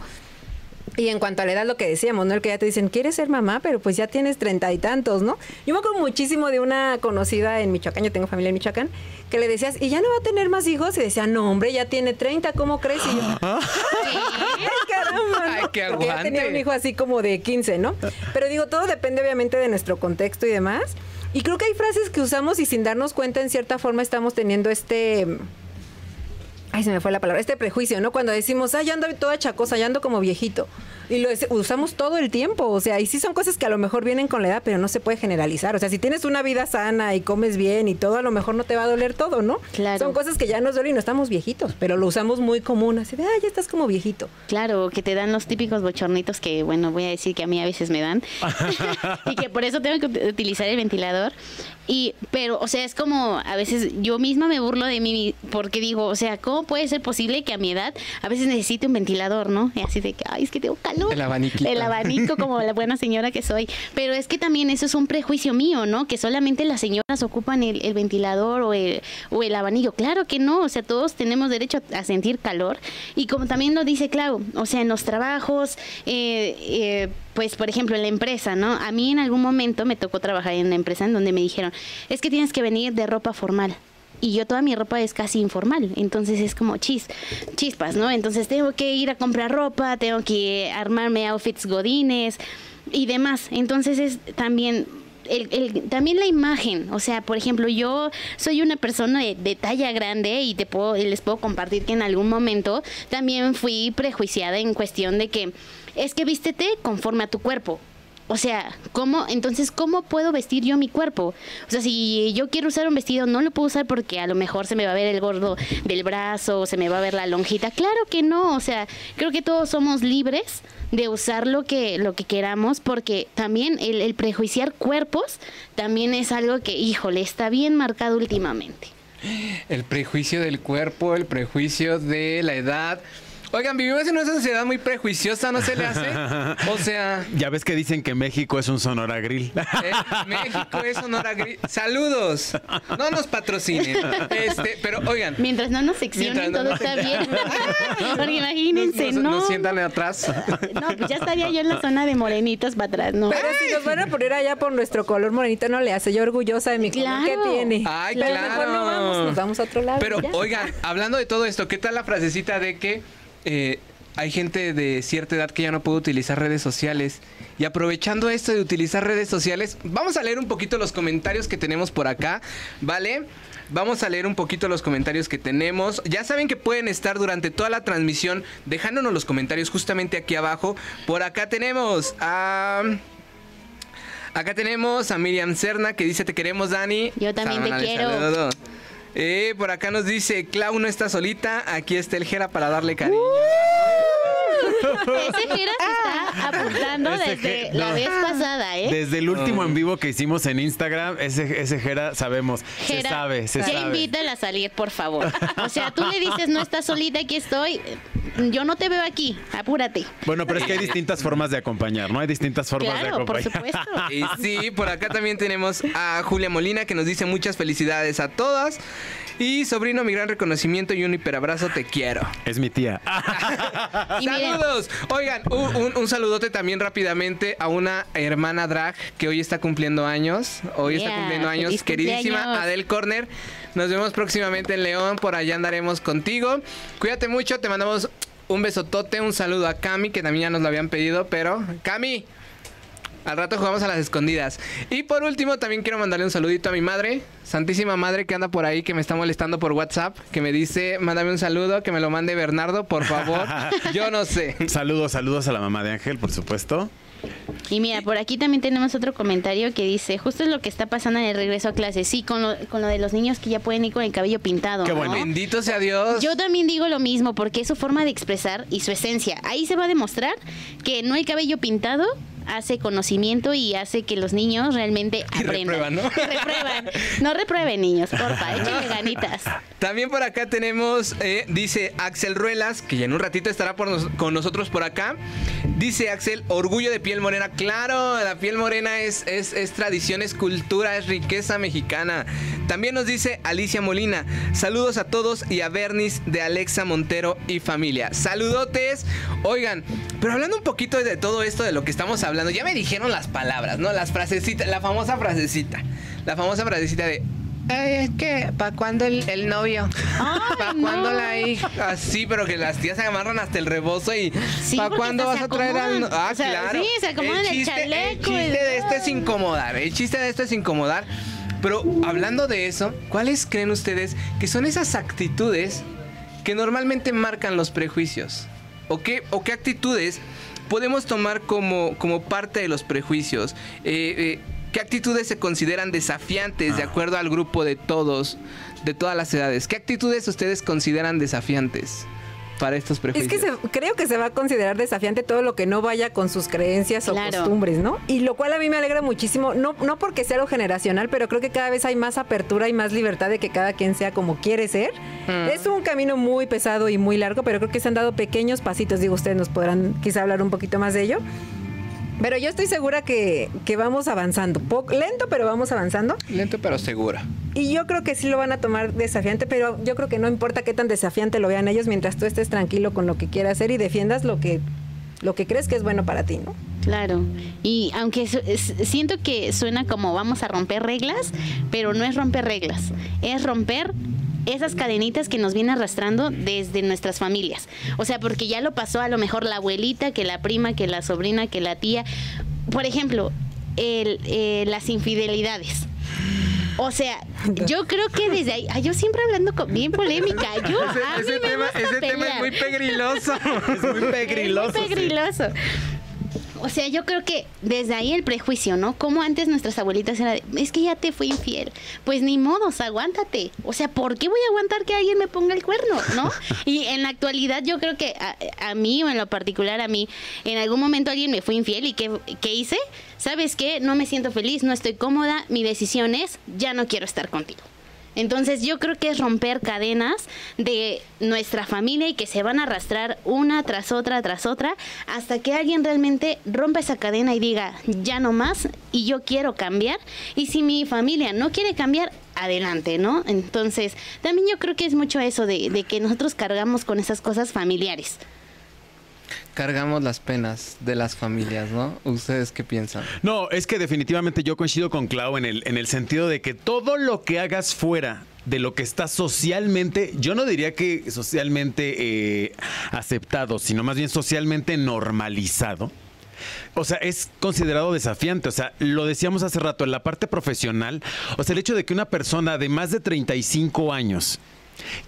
Y en cuanto a la edad, lo que decíamos, ¿no? El que ya te dicen, ¿quieres ser mamá? Pero pues ya tienes treinta y tantos, ¿no? Yo me acuerdo muchísimo de una conocida en Michoacán, yo tengo familia en Michoacán, que le decías, ¿y ya no va a tener más hijos? Y decía, no, hombre, ya tiene 30, ¿cómo crees? Y yo, ¡ay, caramba! ¿no? Ay, que Porque ya tenía un hijo así como de 15, ¿no? Pero digo, todo depende obviamente de nuestro contexto y demás. Y creo que hay frases que usamos y sin darnos cuenta, en cierta forma, estamos teniendo este Ay, se me fue la palabra. Este prejuicio, ¿no? Cuando decimos, ay, ya ando toda chacosa, ya ando como viejito. Y lo usamos todo el tiempo. O sea, y sí son cosas que a lo mejor vienen con la edad, pero no se puede generalizar. O sea, si tienes una vida sana y comes bien y todo, a lo mejor no te va a doler todo, ¿no? Claro. Son cosas que ya nos duelen y no estamos viejitos, pero lo usamos muy común. Así de, ay, ya estás como viejito. Claro, que te dan los típicos bochornitos que, bueno, voy a decir que a mí a veces me dan. y que por eso tengo que ut- utilizar el ventilador. Y, pero, o sea, es como a veces yo misma me burlo de mí porque digo, o sea, ¿cómo puede ser posible que a mi edad a veces necesite un ventilador, ¿no? Y así de que, ay, es que tengo calor. El abaniquito. El abanico, como la buena señora que soy. Pero es que también eso es un prejuicio mío, ¿no? Que solamente las señoras ocupan el, el ventilador o el, o el abanico. Claro que no, o sea, todos tenemos derecho a sentir calor. Y como también lo dice Clau, o sea, en los trabajos, eh, eh, pues por ejemplo en la empresa, ¿no? A mí en algún momento me tocó trabajar en una empresa en donde me dijeron, es que tienes que venir de ropa formal. Y yo toda mi ropa es casi informal, entonces es como chis, chispas, ¿no? Entonces tengo que ir a comprar ropa, tengo que armarme outfits godines y demás. Entonces es también el, el- también la imagen, o sea, por ejemplo, yo soy una persona de, de talla grande y te puedo, les puedo compartir que en algún momento también fui prejuiciada en cuestión de que es que vístete conforme a tu cuerpo. O sea, ¿cómo, entonces, ¿cómo puedo vestir yo mi cuerpo? O sea, si yo quiero usar un vestido, no lo puedo usar porque a lo mejor se me va a ver el gordo del brazo, se me va a ver la lonjita. Claro que no, o sea, creo que todos somos libres de usar lo que, lo que queramos porque también el, el prejuiciar cuerpos también es algo que, híjole, está bien marcado últimamente. El prejuicio del cuerpo, el prejuicio de la edad. Oigan, vivimos en una sociedad muy prejuiciosa, ¿no se le hace? O sea, Ya ves que dicen que México es un Sonora Grill. eh, México es Sonora Gri- Saludos. No nos patrocinen. Este, pero oigan, Mientras no nos seccionen, no todo nos- está bien. Porque imagínense, nos, ¿no? nos sientan atrás. No, pues ya estaría yo en la zona de morenitos para atrás, ¿no? Pero si nos van a poner allá por nuestro color morenito, no le hace yo orgullosa de mi color Claro. que tiene. Ay, Pero claro. mejor no vamos, nos vamos a otro lado. Pero ya. oigan, hablando de todo esto, ¿qué tal la frasecita de que eh, hay gente de cierta edad que ya no puede utilizar redes sociales? Y aprovechando esto de utilizar redes sociales, vamos a leer un poquito los comentarios que tenemos por acá, ¿vale? Vamos a leer un poquito los comentarios que tenemos. Ya saben que pueden estar durante toda la transmisión dejándonos los comentarios justamente aquí abajo. Por acá tenemos a... Acá tenemos a Miriam Cerna que dice te queremos Dani. Yo también te quiero. saludo. Eh, por acá nos dice Clau no está solita, aquí está el Jera para darle cariño. Ese Jera se está apuntando Ese desde la vez pasada, ¿eh? Desde el último en vivo que hicimos en Instagram, ese, ese Jera sabemos. se Jera, sabe, se ya sabe. invítala a salir, por favor. O sea, tú le dices, no estás solita, aquí estoy. Yo no te veo aquí, apúrate. Bueno, pero es que hay distintas formas de acompañar, ¿no? Hay distintas formas de Claro, por acompañar. supuesto. Y sí, por acá también tenemos a Julia Molina que nos dice muchas felicidades a todas. Y sobrino, mi gran reconocimiento y un hiperabrazo, te quiero. Es mi tía. Saludos. Oigan, un, un- un saludote también rápidamente a una hermana drag que hoy está cumpliendo años. Hoy está cumpliendo años. Queridísima cumpleaños. Adel Corner. Nos vemos próximamente en León. Por allá andaremos contigo. Cuídate mucho. Te mandamos un besotote. Un saludo a Cami, que también ya nos lo habían pedido. Pero, Cami. Al rato jugamos a las escondidas. Y por último, también quiero mandarle un saludito a mi madre, Santísima Madre, que anda por ahí, que me está molestando por WhatsApp, que me dice, mándame un saludo, que me lo mande Bernardo, por favor. Yo no sé. Saludos, saludos a la mamá de Ángel, por supuesto. Y mira, por aquí también tenemos otro comentario que dice, justo es lo que está pasando en el regreso a clases. Sí, con lo, con lo de los niños que ya pueden ir con el cabello pintado. Qué ¿no? bueno. Bendito sea Dios. Yo también digo lo mismo porque es su forma de expresar y su esencia. Ahí se va a demostrar que no el cabello pintado hace conocimiento y hace que los niños realmente Y aprendan. reprueban, ¿no? Y reprueban. No reprueben, niños, porfa, échenle ganitas. También por acá tenemos, eh, dice Axel Ruelas, que ya en un ratito estará por nos- con nosotros por acá. Dice Axel, orgullo de piel morena. Claro, la piel morena es, es, es tradición, es cultura, es riqueza mexicana. También nos dice Alicia Molina, saludos a todos y a Bernis de Alexa Montero y familia. Saludotes. Oigan, pero hablando un poquito de todo esto de lo que estamos hablando, ya me dijeron las palabras, ¿no? Las frasecitas, la famosa frasecita. La famosa frasecita de... Ay, es que, ¿para cuándo el, el novio? ¿Para no. cuándo la hija? Así, pero que las tías se agarran hasta el rebozo y. Sí, ¿Para cuándo vas a traer al.? no-. Ah, O sea, claro. sí, se acomodan el chiste, el chaleco chiste y- de esto es incomodar. El chiste de esto es incomodar. Pero hablando de eso, ¿cuáles creen ustedes que son esas actitudes que normalmente marcan los prejuicios? ¿O qué, o qué actitudes podemos tomar como, como parte de los prejuicios? Eh, eh, ¿Qué actitudes se consideran desafiantes de Ah. acuerdo al grupo de todos, de todas las edades? ¿Qué actitudes ustedes consideran desafiantes para estos Es prejuicios? que se- creo que se va a considerar desafiante todo lo que no vaya con sus creencias Claro. o costumbres, ¿no? Y lo cual a mí me alegra muchísimo, no, no porque sea algo generacional, pero creo que cada vez hay más apertura y más libertad de que cada quien sea como quiere ser. Es un camino muy pesado y muy largo, pero creo que se han dado pequeños pasitos, digo, ustedes nos podrán quizá hablar un poquito más de ello. Pero yo estoy segura que, que vamos avanzando, Poco- lento, pero vamos avanzando. Lento pero segura. Y yo creo que sí lo van a tomar desafiante, pero yo creo que no importa qué tan desafiante lo vean ellos mientras tú estés tranquilo con lo que quieras hacer y defiendas lo que, lo que crees que es bueno para ti, ¿no? Claro, y aunque su- es- siento que suena como vamos a romper reglas, pero no es romper reglas, es romper esas cadenitas que nos viene arrastrando desde nuestras familias. O sea, porque ya lo pasó a lo mejor la abuelita, que la prima, que la sobrina, que la tía. Por ejemplo, el, eh, las infidelidades. O sea, yo creo que desde ahí, ay, yo siempre hablando con, bien polémica, yo a mí ese me tema, gusta ese tema es pelear. muy pegriloso. Es muy pegriloso. Es muy sí. O sea, yo creo que desde ahí el prejuicio, ¿no? Como antes nuestras abuelitas era de, es que ya te fui infiel. Pues ni modos, aguántate. O sea, ¿por qué voy a aguantar que alguien me ponga el cuerno, no? Y en la actualidad yo creo que a, a mí, o en lo particular a mí, en algún momento alguien me fue infiel y ¿qué, qué hice? ¿Sabes qué? No me siento feliz, no estoy cómoda, mi decisión es, ya no quiero estar contigo. Entonces yo creo que es romper cadenas de nuestra familia y que se van a arrastrar una tras otra, tras otra, hasta que alguien realmente rompa esa cadena y diga, ya no más y yo quiero cambiar. Y si mi familia no quiere cambiar, adelante, ¿no? Entonces también yo creo que es mucho eso de, de que nosotros cargamos con esas cosas familiares. Cargamos las penas de las familias, ¿no? ¿Ustedes qué piensan? No, es que definitivamente yo coincido con Clau en el, en el sentido de que todo lo que hagas fuera de lo que está socialmente, yo no diría que socialmente eh, aceptado, sino más bien socialmente normalizado. O sea, es considerado desafiante. O sea, lo decíamos hace rato, en la parte profesional, o sea, el hecho de que una persona de más de 35 años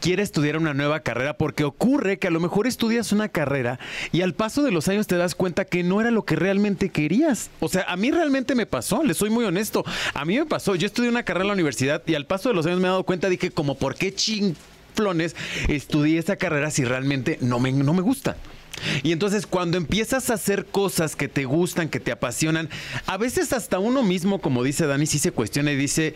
quiere estudiar una nueva carrera porque ocurre que a lo mejor estudias una carrera y al paso de los años te das cuenta que no era lo que realmente querías. O sea, a mí realmente me pasó, le soy muy honesto. A mí me pasó, yo estudié una carrera en la universidad y al paso de los años me he dado cuenta, dije, como, ¿por qué chinflones estudié esa carrera si realmente no me, no me gusta? Y entonces cuando empiezas a hacer cosas que te gustan, que te apasionan, a veces hasta uno mismo, como dice Dani, sí se cuestiona y dice,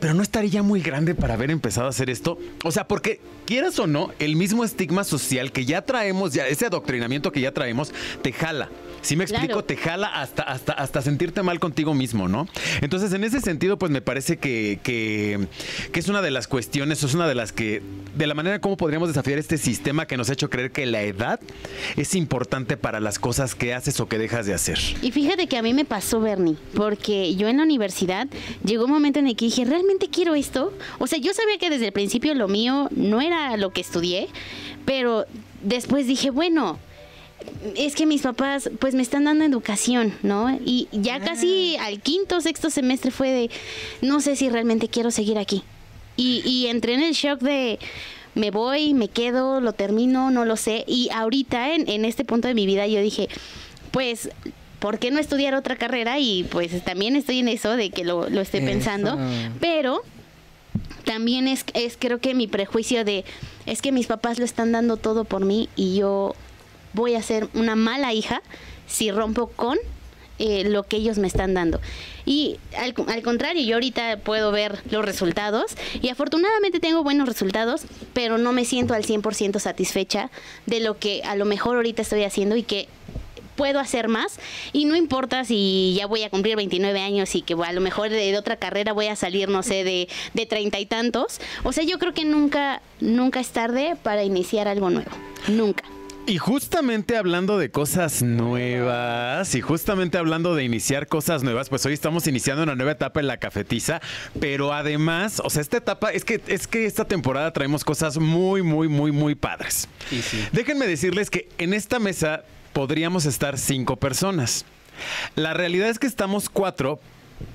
pero no estaría ya muy grande para haber empezado a hacer esto. O sea, porque quieras o no, el mismo estigma social que ya traemos, ya ese adoctrinamiento que ya traemos, te jala. Si me explico, Claro. te jala hasta, hasta, hasta sentirte mal contigo mismo, ¿no? Entonces, en ese sentido, pues me parece que, que, que es una de las cuestiones, es una de las que, de la manera como podríamos desafiar este sistema que nos ha hecho creer que la edad es importante para las cosas que haces o que dejas de hacer. Y fíjate que a mí me pasó, Bernie, porque yo en la universidad llegó un momento en el que dije, ¿realmente quiero esto? O sea, yo sabía que desde el principio lo mío no era lo que estudié, pero después dije, bueno, es que mis papás pues me están dando educación, ¿no? Y ya casi al quinto, sexto semestre fue de, no sé si realmente quiero seguir aquí. Y, y entré en el shock de, me voy, me quedo, lo termino, no lo sé. Y ahorita en, en este punto de mi vida yo dije, pues, ¿por qué no estudiar otra carrera? Y pues también estoy en eso de que lo, lo estoy Eso. pensando. Pero también es, es creo que mi prejuicio de, es que mis papás lo están dando todo por mí y yo voy a ser una mala hija si rompo con eh, lo que ellos me están dando. Y al, al contrario, yo ahorita puedo ver los resultados y afortunadamente tengo buenos resultados, pero no me siento al 100% satisfecha de lo que a lo mejor ahorita estoy haciendo y que puedo hacer más y no importa si ya voy a cumplir 29 años y que a lo mejor de, de otra carrera voy a salir, no sé, de, de treinta y tantos. O sea, yo creo que nunca, nunca es tarde para iniciar algo nuevo. Nunca. Y justamente hablando de cosas nuevas y justamente hablando de iniciar cosas nuevas, pues hoy estamos iniciando una nueva etapa en la cafetiza, pero además, o sea, esta etapa es que es que esta temporada traemos cosas muy muy muy muy padres. Sí. Déjenme decirles que en esta mesa podríamos estar cinco personas. La realidad es que estamos cuatro,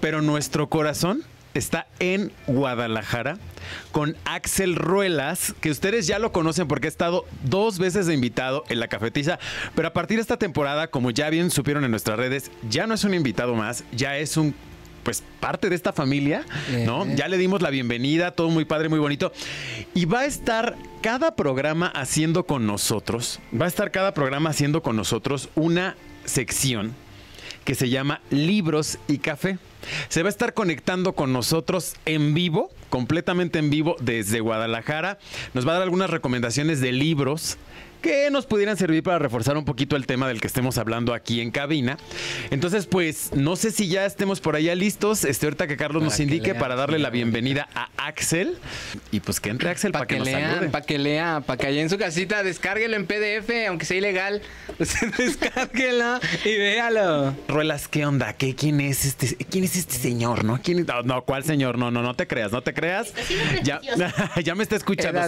pero nuestro corazón está en Guadalajara con Axel Ruelas, que ustedes ya lo conocen porque ha estado dos veces de invitado en la cafetiza, pero a partir de esta temporada, como ya bien supieron en nuestras redes, ya no es un invitado más, ya es un pues parte de esta familia, ¿no? Ya le dimos la bienvenida, todo muy padre, muy bonito. Y va a estar cada programa haciendo con nosotros, va a estar cada programa haciendo con nosotros una sección que se llama Libros y Café. Se va a estar conectando con nosotros en vivo, completamente en vivo desde Guadalajara. Nos va a dar algunas recomendaciones de libros que nos pudieran servir para reforzar un poquito el tema del que estemos hablando aquí en cabina. Entonces, pues, no sé si ya estemos por allá listos. Este, ahorita que Carlos nos indique para darle la bienvenida a Axel. Y pues que entre Axel para que, nos lean, Para que lea, para que allá en su casita descárguelo en PDF, aunque sea ilegal. Usted descárguelo y véalo. Ruelas, ¿qué onda? ¿Qué, ¿Quién es este? ¿Quién es este señor? ¿No? ¿Quién, no, ¿cuál señor? No, no, no te creas, no te creas. Ya, ya me está escuchando.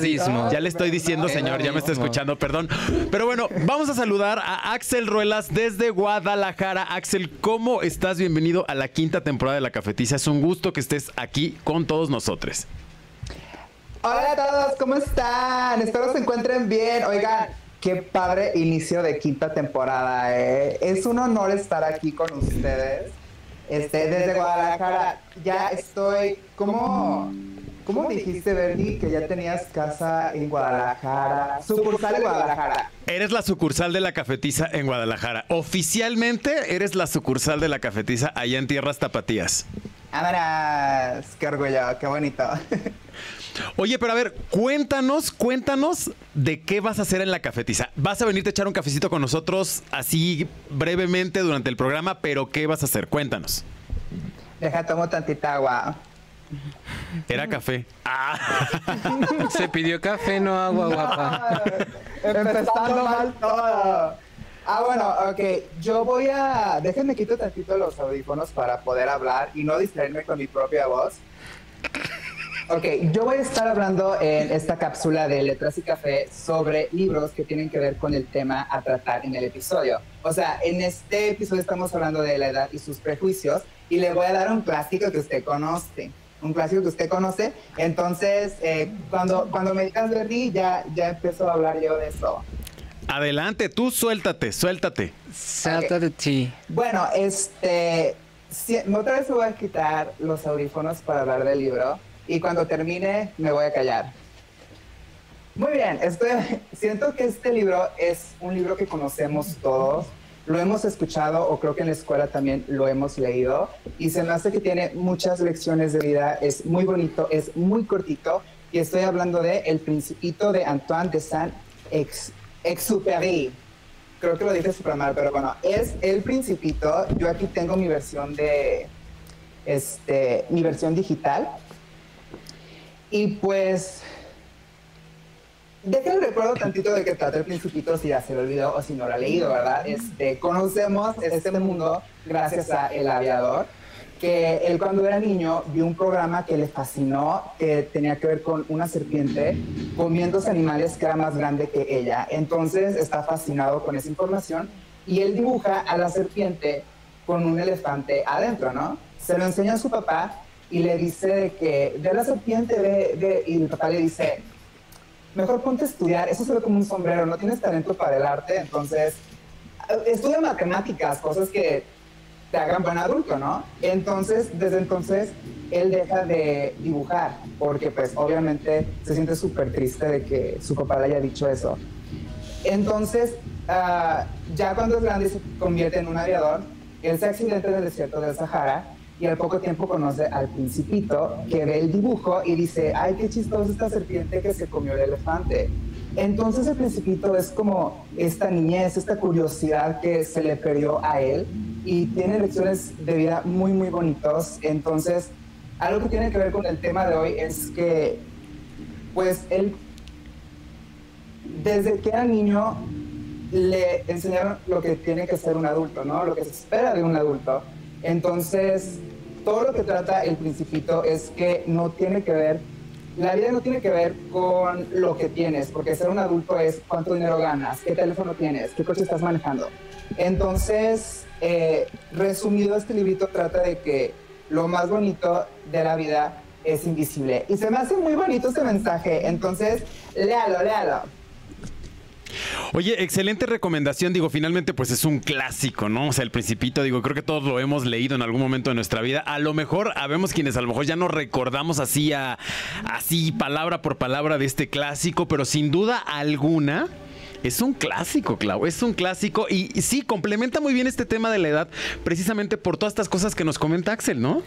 Ya le estoy diciendo, señor, ya me está escuchando, perdón. Pero bueno, vamos a saludar a Axel Ruelas desde Guadalajara. Axel, ¿cómo estás? Bienvenido a la quinta temporada de La Cafetiza. Es un gusto que estés aquí con todos nosotros. Hola a todos, ¿cómo están? Espero se encuentren bien. Oigan, qué padre inicio de quinta temporada. ¿eh? Es un honor estar aquí con ustedes. Este, desde Guadalajara ya estoy como ¿Cómo dijiste, Bernie, que ya tenías casa en Guadalajara? Sucursal de Guadalajara. Eres la sucursal de la cafetiza en Guadalajara. Oficialmente eres la sucursal de la cafetiza allá en Tierras Tapatías. Amaras, qué orgullo, qué bonito. Oye, pero a ver, cuéntanos, cuéntanos de qué vas a hacer en la cafetiza. Vas a venirte a echar un cafecito con nosotros así brevemente durante el programa, pero ¿qué vas a hacer? Cuéntanos. Deja, tomo tantita agua. Era café. Ah. Se pidió café, no agua, guapa. Empezando mal todo. Ah, bueno, ok. Yo voy a. Déjenme quito tantito los audífonos para poder hablar y no distraerme con mi propia voz. Ok, yo voy a estar hablando en esta cápsula de Letras y Café sobre libros que tienen que ver con el tema a tratar en el episodio. O sea, en este episodio estamos hablando de la edad y sus prejuicios y le voy a dar un clásico que usted conoce un clásico que usted conoce. Entonces, eh, cuando, cuando me digas Bernie, ya, ya empiezo a hablar yo de eso. Adelante, tú suéltate, suéltate. Suéltate ti. Bueno, este, otra vez me voy a quitar los audífonos para hablar del libro y cuando termine me voy a callar. Muy bien, estoy, siento que este libro es un libro que conocemos todos, lo hemos escuchado o creo que en la escuela también lo hemos leído y se me hace que tiene muchas lecciones de vida, es muy bonito, es muy cortito y estoy hablando de El Principito de Antoine de Saint-Exupéry. Creo que lo dije súper mal, pero bueno, es El Principito. Yo aquí tengo mi versión de, este, mi versión digital. Y pues Déjenme recuerdo tantito de qué trata el Principito si ya se lo olvidó o si no lo ha leído, ¿verdad? Este, conocemos este mundo gracias a El Aviador, que él cuando era niño vio un programa que le fascinó, que tenía que ver con una serpiente comiendo animales que era más grande que ella. Entonces está fascinado con esa información y él dibuja a la serpiente con un elefante adentro, ¿no? Se lo enseña a su papá y le dice que de la serpiente ve, y el papá le dice, mejor ponte a estudiar, eso se ve como un sombrero, no tienes talento para el arte, entonces estudia matemáticas, cosas que te hagan buen adulto, ¿no? Entonces, desde entonces, él deja de dibujar, porque pues obviamente se siente súper triste de que su papá le haya dicho eso. Entonces, ah, ya cuando es grande se convierte en un aviador, él se accidenta en el desierto del Sahara y al poco tiempo conoce al principito que ve el dibujo y dice, ay, qué chistoso esta serpiente que se comió el elefante. Entonces el principito es como esta niñez, esta curiosidad que se le perdió a él y tiene lecciones de vida muy, muy bonitos. Entonces, algo que tiene que ver con el tema de hoy es que, pues, él, desde que era niño, le enseñaron lo que tiene que ser un adulto, ¿no? Lo que se espera de un adulto. Entonces, todo lo que trata el principito es que no tiene que ver, la vida no tiene que ver con lo que tienes, porque ser un adulto es cuánto dinero ganas, qué teléfono tienes, qué coche estás manejando. Entonces, eh, resumido, este librito trata de que lo más bonito de la vida es invisible. Y se me hace muy bonito este mensaje, entonces léalo, léalo. Oye, excelente recomendación. Digo, finalmente, pues es un clásico, ¿no? O sea, el Principito, digo, creo que todos lo hemos leído en algún momento de nuestra vida. A lo mejor, habemos quienes a lo mejor ya no recordamos así, a, así palabra por palabra de este clásico, pero sin duda alguna. Es un clásico, Clau, es un clásico y, y sí, complementa muy bien este tema de la edad, precisamente por todas estas cosas que nos comenta Axel, ¿no?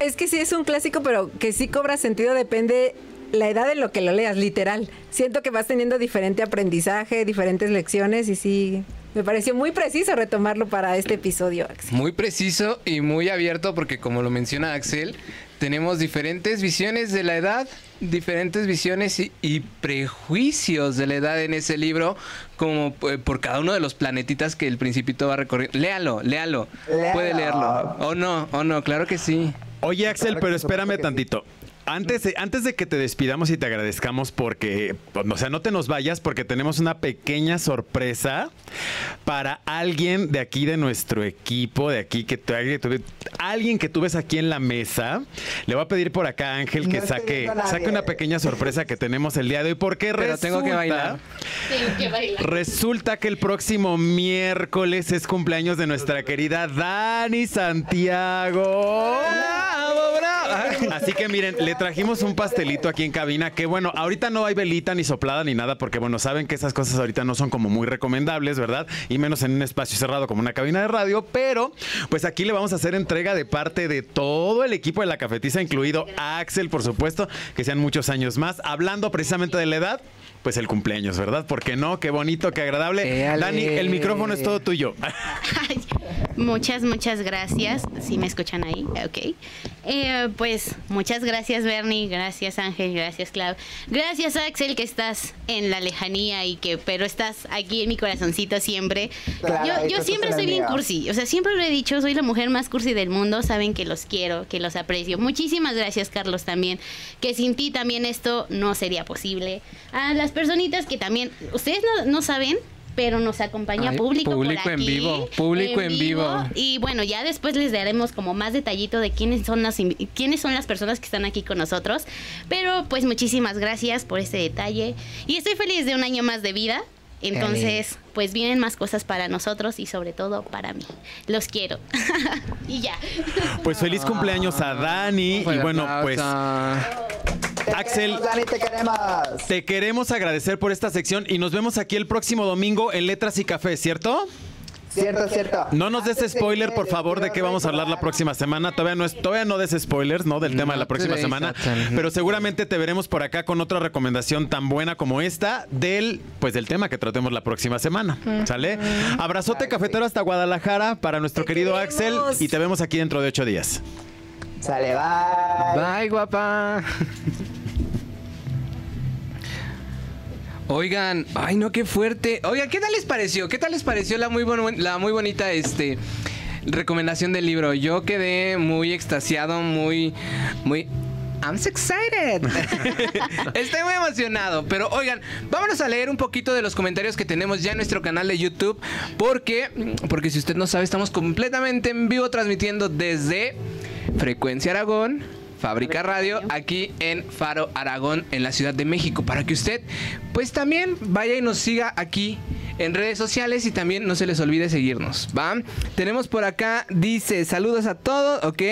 Es que sí es un clásico, pero que sí cobra sentido depende la edad en lo que lo leas, literal. Siento que vas teniendo diferente aprendizaje, diferentes lecciones y sí, me pareció muy preciso retomarlo para este episodio, Axel. Muy preciso y muy abierto porque como lo menciona Axel, tenemos diferentes visiones de la edad, diferentes visiones y, y prejuicios de la edad en ese libro, como eh, por cada uno de los planetitas que el principito va a recorrer. Léalo, léalo, puede leerlo. O no, o no, claro que sí. Oye, Axel, pero espérame tantito. Antes de, antes de que te despidamos y te agradezcamos porque, o sea, no te nos vayas porque tenemos una pequeña sorpresa para alguien de aquí de nuestro equipo, de aquí que tú, alguien que tú- alguien que tú ves aquí en la mesa. Le voy a pedir por acá a Ángel que No saque, saque una pequeña sorpresa que tenemos el día de hoy porque Pero resulta, tengo que bailar. Tengo que bailar. Resulta que el próximo miércoles es cumpleaños de nuestra querida Dani Santiago. ¡Bravo, bravo! Así que miren, le trajimos un pastelito aquí en cabina que bueno, ahorita no hay velita ni soplada ni nada porque bueno, saben que esas cosas ahorita no son como muy recomendables, ¿verdad? Y menos en un espacio cerrado como una cabina de radio, pero pues aquí le vamos a hacer entrega de parte de todo el equipo de la cafetiza, incluido Axel, por supuesto, que sean muchos años más, hablando precisamente de la edad. Pues el cumpleaños, ¿verdad? Porque no, qué bonito, qué agradable. Dani, el micrófono es todo tuyo. Muchas, muchas gracias. Si me escuchan ahí, ok. Eh, pues muchas gracias, Bernie. Gracias, Ángel. Gracias, Clau. Gracias, Axel, que estás en la lejanía y que, pero estás aquí en mi corazoncito siempre. Claro, yo yo siempre soy bien cursi. O sea, siempre lo he dicho, soy la mujer más cursi del mundo. Saben que los quiero, que los aprecio. Muchísimas gracias, Carlos, también. Que sin ti también esto no sería posible. A las personitas que también, ustedes no, no saben, pero nos acompaña Ay, público, por público en aquí, vivo, público en vivo. Y bueno, ya después les daremos como más detallito de quiénes son las quiénes son las personas que están aquí con nosotros. Pero pues muchísimas gracias por este detalle y estoy feliz de un año más de vida. Entonces, pues vienen más cosas para nosotros y sobre todo para mí. Los quiero. y ya. Pues feliz cumpleaños a Dani. Y bueno, pues. Te Axel. queremos, Dani, te queremos. te queremos agradecer por esta sección y nos vemos aquí el próximo domingo en Letras y Café, ¿cierto? Cierto, cierto. No nos des spoiler, por favor, de qué vamos a hablar la próxima semana. Todavía no es, todavía no des spoilers, ¿no? Del tema de la próxima semana. Pero seguramente te veremos por acá con otra recomendación tan buena como esta del, pues del tema que tratemos la próxima semana. ¿Sale? Abrazote cafetero hasta Guadalajara para nuestro querido. Axel y te vemos aquí dentro de ocho días. Sale, bye. Bye, guapa. Oigan, ay no, qué fuerte. Oigan, ¿qué tal les pareció? ¿Qué tal les pareció la muy, bon- la muy bonita este, recomendación del libro? Yo quedé muy extasiado, muy, muy... I'm so excited. Estoy muy emocionado. Pero oigan, vámonos a leer un poquito de los comentarios que tenemos ya en nuestro canal de YouTube. Porque, porque si usted no sabe, estamos completamente en vivo transmitiendo desde Frecuencia Aragón. Fábrica Radio aquí en Faro Aragón en la Ciudad de México para que usted pues también vaya y nos siga aquí en redes sociales y también no se les olvide seguirnos, ¿va? Tenemos por acá, dice, saludos a todos, ok.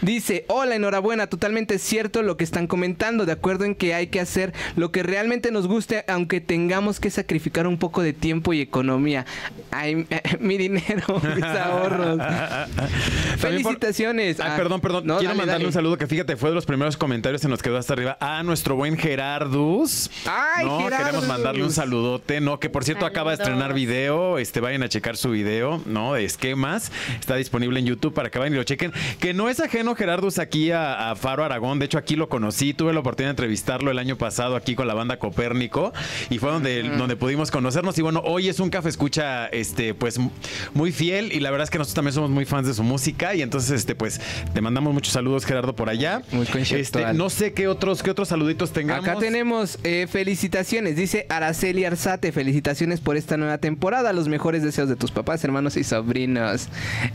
Dice, hola, enhorabuena, totalmente cierto lo que están comentando, de acuerdo en que hay que hacer lo que realmente nos guste, aunque tengamos que sacrificar un poco de tiempo y economía. Ay, mi dinero, mis ahorros. También por- Felicitaciones. Ay, Ah, perdón, perdón. no, Quiero dale, mandarle dale. un saludo que fíjate, fue de los primeros comentarios en los que quedó hasta arriba a nuestro buen Gerardus. Ay, no, Gerardus. queremos mandarle un saludote, no, que por cierto acaba estrenar video, este vayan a checar su video, ¿no? De esquemas. Está disponible en YouTube para que vayan y lo chequen. Que no es ajeno Gerardus aquí a, a Faro Aragón, de hecho aquí lo conocí, tuve la oportunidad de entrevistarlo el año pasado aquí con la banda Copérnico y fue donde, donde pudimos conocernos y bueno, hoy es un café escucha este pues muy fiel y la verdad es que nosotros también somos muy fans de su música y entonces este pues te mandamos muchos saludos Gerardo por allá. Muy. Este, no sé qué otros qué otros saluditos tengamos. Acá tenemos eh, felicitaciones, dice Araceli Arzate, felicitaciones por esta nueva temporada, los mejores deseos de tus papás, hermanos y sobrinos.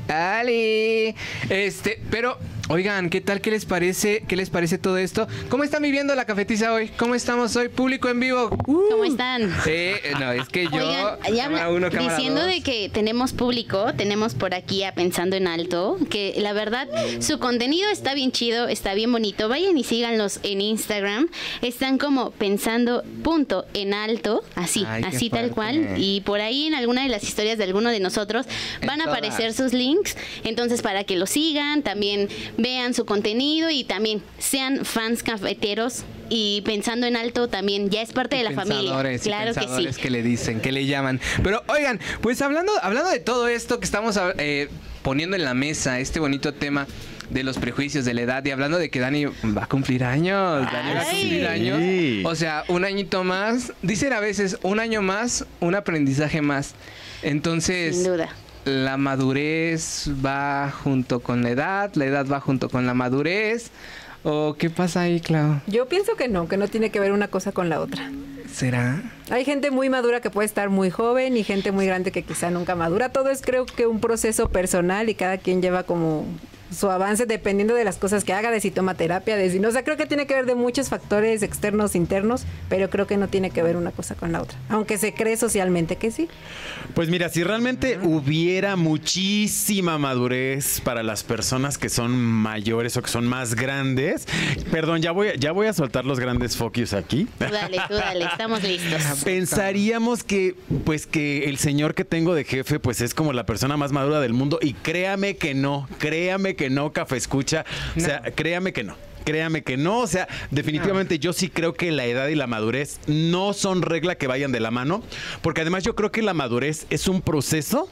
Ali, este, pero Oigan, ¿qué tal? ¿Qué les parece? ¿Qué les parece todo esto? ¿Cómo están viviendo la cafetiza hoy? ¿Cómo estamos hoy? Público en vivo. ¿Cómo están? Eh, no, es que yo. Oigan, ya habla- uno, diciendo dos. de que tenemos público, tenemos por aquí a Pensando en Alto, que la verdad su contenido está bien chido, está bien bonito. Vayan y síganlos en Instagram. Están como pensando punto en alto, así, Ay, así tal cual. Y por ahí en alguna de las historias de alguno de nosotros En van a todas. aparecer sus links. Entonces, para que lo sigan, también vean su contenido y también sean fans cafeteros. Y pensando en alto también ya es parte de la familia. Y Claro que sí. que le dicen, que le llaman. Pero oigan, pues hablando, hablando de todo esto que estamos eh, poniendo en la mesa, este bonito tema de los prejuicios de la edad y hablando de que Dani va a cumplir años, Dani va a cumplir años. Sí. O sea, un añito más, dicen a veces un año más, un aprendizaje más. Entonces, Sin duda. La madurez va junto con la edad, la edad va junto con la madurez. ¿O qué pasa ahí, Clau? Yo pienso que no, que no tiene que ver una cosa con la otra. ¿Será? Hay gente muy madura que puede estar muy joven y gente muy grande que quizá nunca madura. Todo es creo que un proceso personal y cada quien lleva como su avance dependiendo de las cosas que haga, de si toma terapia, de si no. O sea, creo que tiene que ver de muchos factores externos, internos, pero creo que no tiene que ver una cosa con la otra. Aunque se cree socialmente que sí. Pues mira, si realmente hubiera muchísima madurez para las personas que son mayores o que son más grandes, perdón, ya voy, a- ya voy a soltar los grandes focus aquí. Tú dale, tú dale, estamos listos. Pensaríamos que, pues, que el señor que tengo de jefe, pues, es como la persona más madura del mundo. Y créame que no, créame que no, Café Escucha. O sea, créame que no. Créame que no, o sea, definitivamente yo sí creo que la edad y la madurez no son regla que vayan de la mano, porque además yo creo que la madurez es un proceso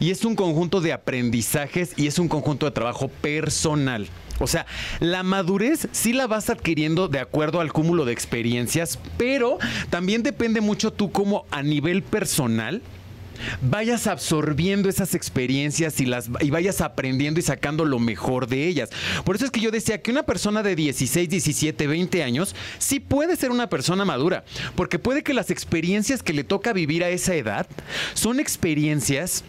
y es un conjunto de aprendizajes y es un conjunto de trabajo personal. O sea, la madurez sí la vas adquiriendo de acuerdo al cúmulo de experiencias, pero también depende mucho tú como a nivel personal vayas absorbiendo esas experiencias y las y vayas aprendiendo y sacando lo mejor de ellas. Por eso es que yo decía que una persona de 16, 17, 20 años sí puede ser una persona madura, porque puede que las experiencias que le toca vivir a esa edad son experiencias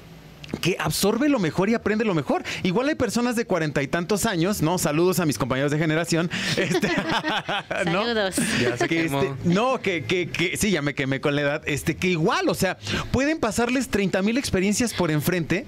que absorbe lo mejor y aprende lo mejor. Igual hay personas de cuarenta y tantos años, ¿no? Saludos a mis compañeros de generación. Este, ¿no? Saludos. Ya se Que, este, no, que, que, que sí, ya me quemé con la edad. Este, que igual, o sea, pueden pasarles 30 mil experiencias por enfrente,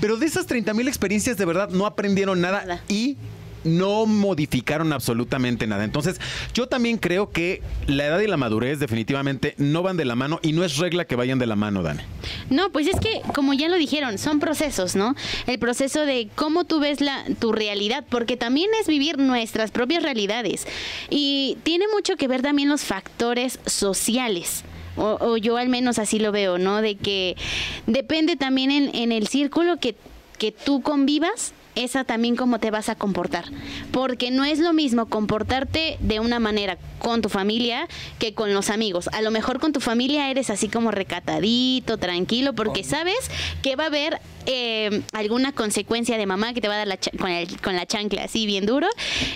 pero de esas 30 mil experiencias de verdad no aprendieron nada, Nada. y no modificaron absolutamente nada. Entonces, yo también creo que la edad y la madurez definitivamente no van de la mano y no es regla que vayan de la mano, Dani. No, pues es que, como ya lo dijeron, son procesos, ¿no? El proceso de cómo tú ves la, tu realidad, porque también es vivir nuestras propias realidades. Y tiene mucho que ver también los factores sociales. O, o yo al menos así lo veo, ¿no? De que depende también en, en el círculo que, que tú convivas, esa también cómo te vas a comportar. Porque no es lo mismo comportarte de una manera con tu familia que con los amigos. A lo mejor con tu familia eres así como recatadito, tranquilo, porque sabes que va a haber eh, alguna consecuencia de mamá que te va a dar la con, el- con la chancla así bien duro.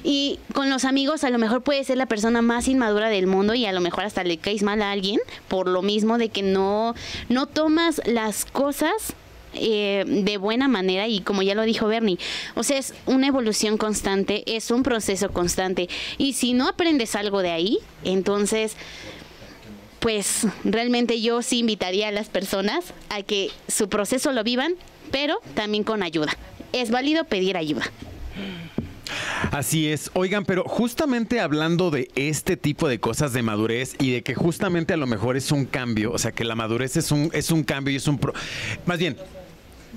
Y con los amigos a lo mejor puedes ser la persona más inmadura del mundo y a lo mejor hasta le caes mal a alguien por lo mismo de que no, no tomas las cosas eh, de buena manera y como ya lo dijo Bernie, o sea, es una evolución constante, es un proceso constante y si no aprendes algo de ahí, entonces pues realmente yo sí invitaría a las personas a que su proceso lo vivan, pero también con ayuda. Es válido pedir ayuda. Así es. Oigan, pero justamente hablando de este tipo de cosas de madurez y de que justamente a lo mejor es un cambio, o sea, que la madurez es un, es un cambio y es un... pro- Más bien,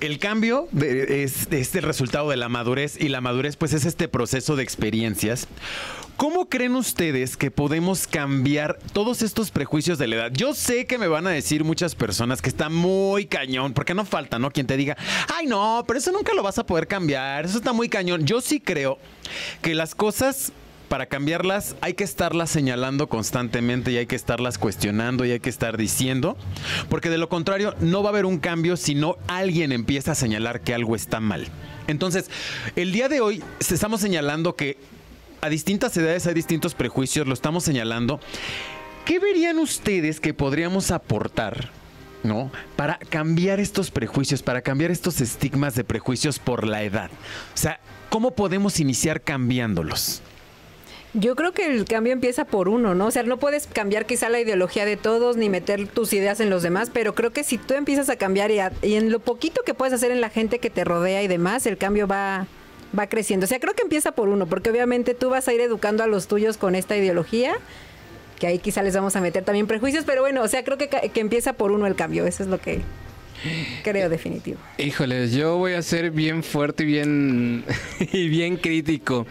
el cambio es, es el resultado de la madurez y la madurez pues es este proceso de experiencias. ¿Cómo creen ustedes que podemos cambiar todos estos prejuicios de la edad? Yo sé que me van a decir muchas personas que está muy cañón, porque no falta, ¿no? Quien te diga, ay no, pero eso nunca lo vas a poder cambiar, eso está muy cañón. Yo sí creo que las cosas para cambiarlas hay que estarlas señalando constantemente y hay que estarlas cuestionando y hay que estar diciendo, porque de lo contrario no va a haber un cambio si no alguien empieza a señalar que algo está mal. Entonces, el día de hoy estamos señalando que a distintas edades hay distintos prejuicios, lo estamos señalando. ¿Qué verían ustedes que podríamos aportar? ¿No? Para cambiar estos prejuicios, para cambiar estos estigmas de prejuicios por la edad. O sea, ¿cómo podemos iniciar cambiándolos? Yo creo que el cambio empieza por uno, ¿no? O sea, no puedes cambiar quizá la ideología de todos ni meter tus ideas en los demás, pero creo que si tú empiezas a cambiar y, a- y en lo poquito que puedes hacer en la gente que te rodea y demás, el cambio va, va creciendo. O sea, creo que empieza por uno, porque obviamente tú vas a ir educando a los tuyos con esta ideología, que ahí quizá les vamos a meter también prejuicios, pero bueno, o sea, creo que, que empieza por uno el cambio, eso es lo que creo definitivo. Híjoles, yo voy a ser bien fuerte y bien, y bien crítico.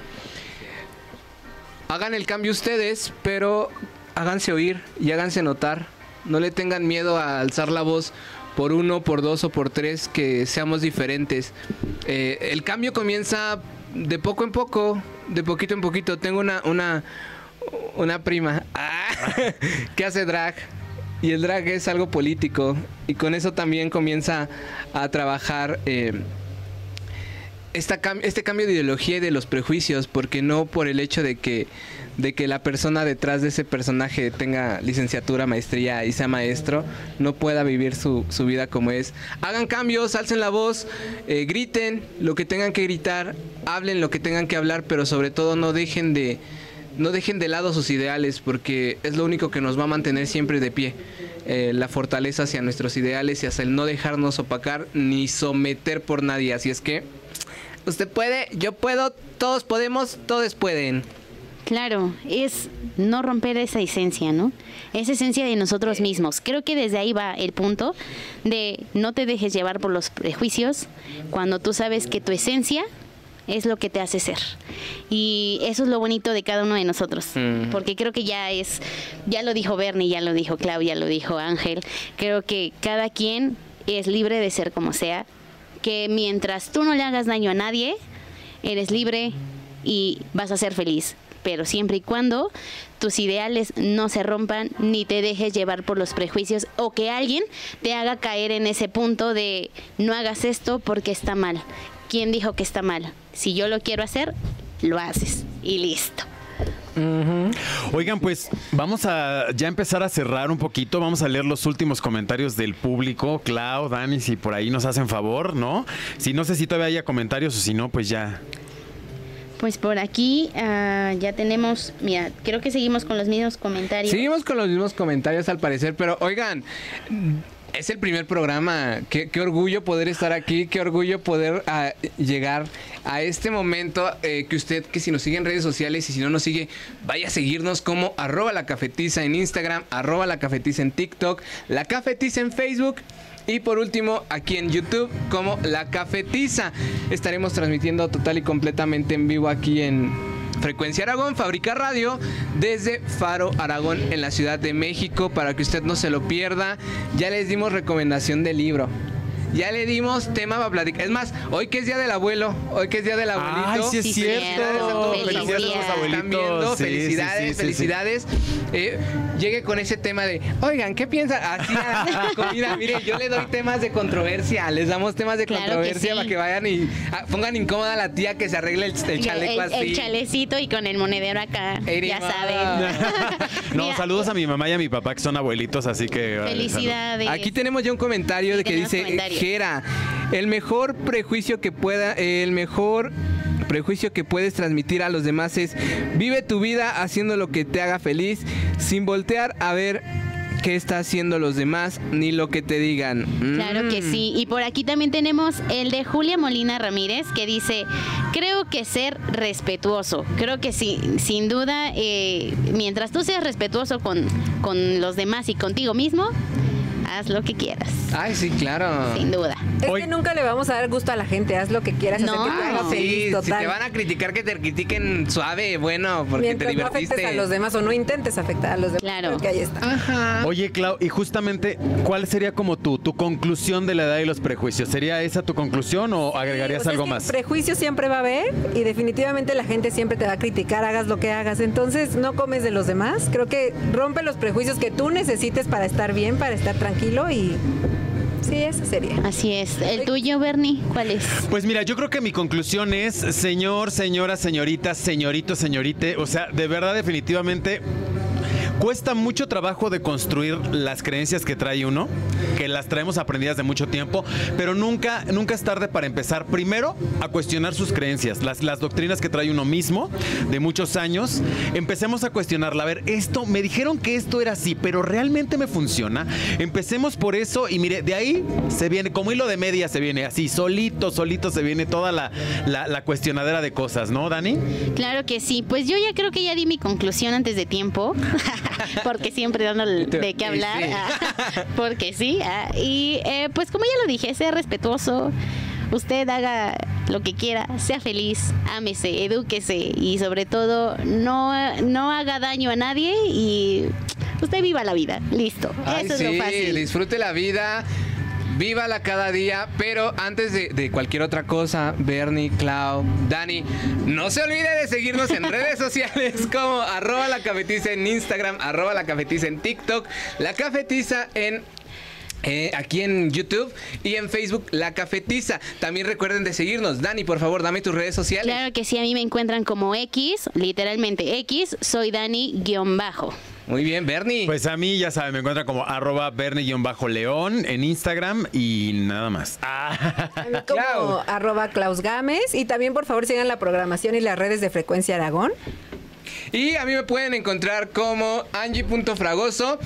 Hagan el cambio ustedes, pero háganse oír y háganse notar. No le tengan miedo a alzar la voz por uno, por dos o por tres, que seamos diferentes. Eh, el cambio comienza de poco en poco, de poquito en poquito. Tengo una, una, prima ah, que hace drag. Y el drag es algo político. Y con eso también comienza a trabajar eh, esta cam- este cambio de ideología y de los prejuicios. Porque no por el hecho de que, de que la persona detrás de ese personaje tenga licenciatura, maestría y sea maestro, no pueda vivir su, su vida como es. Hagan cambios, alcen la voz, eh, griten lo que tengan que gritar, hablen lo que tengan que hablar, pero sobre todo no dejen de no dejen de lado sus ideales porque es lo único que nos va a mantener siempre de pie. Eh, la fortaleza hacia nuestros ideales y hacia el no dejarnos opacar ni someter por nadie. Así es que usted puede, yo puedo, todos podemos, todos pueden. Claro, es no romper esa esencia, ¿no? Esa esencia de nosotros mismos. Creo que desde ahí va el punto de no te dejes llevar por los prejuicios cuando tú sabes que tu esencia es lo que te hace ser. Y eso es lo bonito de cada uno de nosotros, Mm. porque creo que ya es, ya lo dijo Bernie, ya lo dijo Claudia, lo dijo Ángel, creo que cada quien es libre de ser como sea, que mientras tú no le hagas daño a nadie, eres libre y vas a ser feliz. Pero siempre y cuando tus ideales no se rompan ni te dejes llevar por los prejuicios o que alguien te haga caer en ese punto de no hagas esto porque está mal. ¿Quién dijo que está mal? Si yo lo quiero hacer, lo haces y listo. Oigan, pues vamos a ya empezar a cerrar un poquito. Vamos a leer los últimos comentarios del público. Clau, Dani, si por ahí nos hacen favor, ¿no? Si no sé si todavía haya comentarios o si no, pues ya. Pues por aquí ah, ya tenemos, mira, creo que seguimos con los mismos comentarios. Seguimos con los mismos comentarios al parecer, pero oigan, es el primer programa. Qué, orgullo poder estar aquí, qué orgullo poder ah, llegar a este momento eh, que usted, que si nos sigue en redes sociales y si no nos sigue, vaya a seguirnos como arroba la cafetiza en Instagram, arroba la cafetiza en TikTok, la cafetiza en Facebook. Y por último, aquí en YouTube como La Cafetiza. Estaremos transmitiendo total y completamente en vivo aquí en Frecuencia Aragón, Fábrica Radio, desde Faro, Aragón, en la Ciudad de México, para que usted no se lo pierda. Ya les dimos recomendación de libro. Ya le dimos tema para platicar. Es más, hoy que es día del abuelo, hoy que es día del abuelito. Ay, sí es Sí, cierto. Felicidades a todos los abuelitos. Sí, felicidades, sí, felicidades. Eh, llegue con ese tema de, oigan, ¿qué piensan? Así a la comida. Mire, yo le doy temas de controversia. Les damos temas de Claro que controversia sí. para que vayan y ah, pongan incómoda a la tía que se arregle el, el chaleco el, así. el chalecito y con el monedero acá, ya saben. No, Mira, saludos a mi mamá y a mi papá que son abuelitos, así que. Felicidades. Aquí tenemos ya un comentario Sí, de que dice Jera, el mejor prejuicio que pueda, el mejor prejuicio que puedes transmitir a los demás es vive tu vida haciendo lo que te haga feliz sin voltear a ver qué está haciendo los demás ni lo que te digan. Claro que Mm. sí. Y por aquí también tenemos el de Julia Molina Ramírez que dice, creo que ser respetuoso. Creo que sí, sin duda, eh, mientras tú seas respetuoso con, con los demás y contigo mismo, haz lo que quieras. Ay, sí, claro. Sin duda. Es Hoy- que nunca le vamos a dar gusto a la gente, haz lo que quieras, No. hacer que te haga Ay, feliz, sí, si te van a criticar que te critiquen suave, bueno, porque Mientras te no afectes divertiste. a los demás o no intentes afectar a los demás. Claro. creo que ahí está. Ajá. Oye, Clau, y justamente, ¿cuál sería como tú, tu conclusión de la edad y los prejuicios? ¿Sería esa tu conclusión o agregarías algo es que más? Prejuicio siempre va a haber y definitivamente la gente siempre te va a criticar, hagas lo que hagas. Entonces no comes de los demás. Creo que rompe los prejuicios que tú necesites para estar bien, para estar tranquilo y sí, eso sería. Así es. ¿El tuyo, Bernie? ¿Cuál es? Pues mira, yo creo que mi conclusión es, señor, señora, señorita, señorito, señorite, o sea, de verdad, definitivamente, cuesta mucho trabajo de construir las creencias que trae uno. que las traemos aprendidas de mucho tiempo, pero nunca, nunca es tarde para empezar primero a cuestionar sus creencias, las, doctrinas que trae uno mismo de muchos años. Empecemos a cuestionarla. A ver, esto, me dijeron que esto era así, pero realmente me funciona. Empecemos por eso y mire, de ahí se viene, como hilo de media se viene así, solito, solito se viene toda la cuestionadera de cosas, ¿no, Dani? Claro que sí. Pues yo ya creo que ya di mi conclusión antes de tiempo, porque siempre dando de qué hablar, Sí. ah, porque sí. ah, Y eh, pues como ya lo dije, sea respetuoso, usted haga lo que quiera, sea feliz, ámese, edúquese y sobre todo no, no haga daño a nadie y usted viva la vida. Listo. Ay, Eso sí, es lo fácil. disfrute la vida. Vívala cada día, pero antes de, cualquier otra cosa, Bernie, Clau, Dani, no se olvide de seguirnos en redes sociales como arroba la cafetiza en Instagram, arroba la cafetiza en TikTok, la cafetiza en eh, aquí en YouTube y en Facebook La Cafetiza. También recuerden de seguirnos. Dani, por favor, dame tus redes sociales. Claro que sí, a mí me encuentran como X, literalmente X, soy Dani-bajo. Muy bien, Bernie. Pues a mí, ya saben, me encuentran como arroba Bernie-león en Instagram y nada más. Ah. A mí como Clau. arroba Klaus Gámez. Y también, por favor, sigan la programación y las redes de Frecuencia Aragón. Y a mí me pueden encontrar como Angie.fragoso.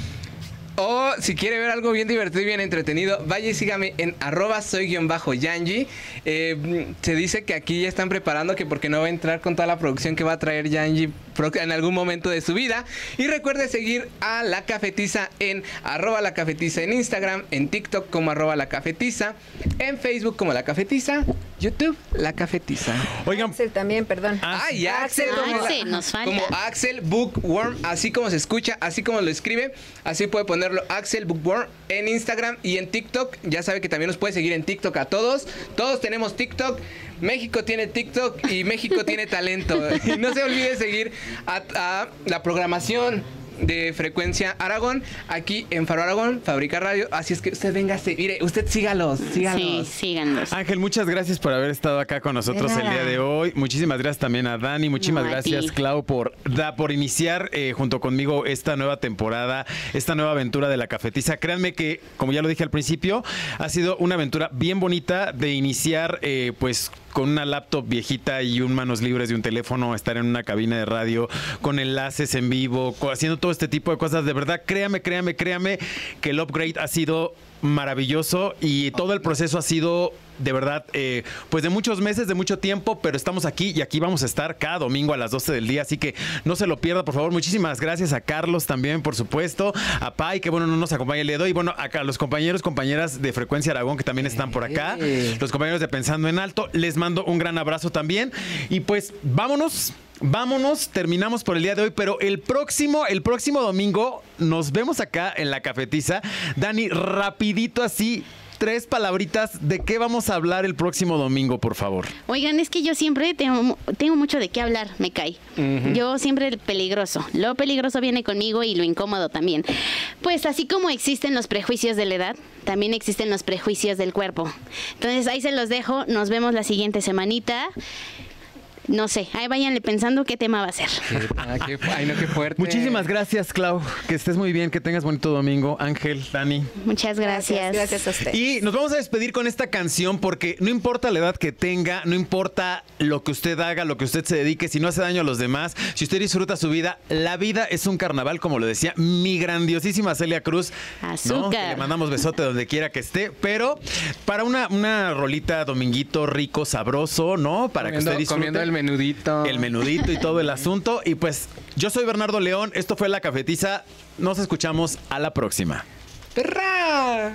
O si quiere ver algo bien divertido y bien entretenido, vaya y sígame en arroba soy guion bajo Yanji. Eh, se dice que aquí ya están preparando que porque no va a entrar con toda la producción que va a traer Yanji en algún momento de su vida. Y recuerde seguir a La Cafetiza en arroba La Cafetiza en Instagram, en TikTok como arroba La Cafetiza, en Facebook como La Cafetiza, YouTube La Cafetiza. Oigan, Axel también, perdón. Ah, Ay, Axel, Axel, como, Axel, nos falta. como Axel Bookworm, así como se escucha, así como lo escribe, así puede ponerlo Axel Bookworm en Instagram y en TikTok. Ya sabe que también nos puede seguir en TikTok a todos. Todos tenemos TikTok. México tiene TikTok y México tiene talento. Y no se olvide seguir a, a la programación de frecuencia Aragón aquí en Faro Aragón, Fabrica Radio. Así es que usted venga, mire, usted sígalos, Sí, sígalos. síganos. Ángel, muchas gracias por haber estado acá con nosotros el día de hoy. Muchísimas gracias también a Dani, muchísimas No, a gracias ti. Clau por, da, por iniciar eh, junto conmigo esta nueva temporada, esta nueva aventura de la cafetiza. Créanme que, como ya lo dije al principio, ha sido una aventura bien bonita de iniciar eh, pues con una laptop viejita y un manos libres de un teléfono, estar en una cabina de radio con enlaces en vivo, haciendo todo este tipo de cosas. De verdad, créame, créame, créame que el upgrade ha sido maravilloso y todo el proceso ha sido de verdad, eh, pues de muchos meses, de mucho tiempo, pero estamos aquí y aquí vamos a estar cada domingo a las 12 del día, así que no se lo pierda, por favor. Muchísimas gracias a Carlos también, por supuesto, a Pai, que bueno, no nos acompaña el día de hoy, y bueno, acá a los compañeros, compañeras de Frecuencia Aragón, que también están por acá, los compañeros de Pensando en Alto, les mando un gran abrazo también, y pues vámonos. Vámonos, terminamos por el día de hoy, pero el próximo, el próximo domingo nos vemos acá en la cafetiza. Dani, rapidito así, tres palabritas de qué vamos a hablar el próximo domingo, por favor. Oigan, es que yo siempre tengo, tengo mucho de qué hablar, me cae. Yo siempre el peligroso. Lo peligroso viene conmigo y lo incómodo también. Pues así como existen los prejuicios de la edad, también existen los prejuicios del cuerpo. Entonces ahí se los dejo. Nos vemos la siguiente semanita. No sé, ahí váyanle pensando qué tema va a ser. Ah, qué ay, no, qué fuerte. Muchísimas gracias, Clau. Que estés muy bien, que tengas bonito domingo. Ángel, Dani. Muchas gracias. Gracias a usted. Y nos vamos a despedir con esta canción porque no importa la edad que tenga, no importa lo que usted haga, lo que usted se dedique, si no hace daño a los demás, si usted disfruta su vida, la vida es un carnaval, como lo decía mi grandiosísima Celia Cruz. ¿no? Azúcar. Que le mandamos besote donde quiera que esté, pero para una, una rolita dominguito rico, sabroso, ¿no? Para que usted disfrute. Menudito. El menudito y todo el asunto. Y pues yo soy Bernardo León, esto fue La Cafetiza, nos escuchamos a la próxima. ¡Perra!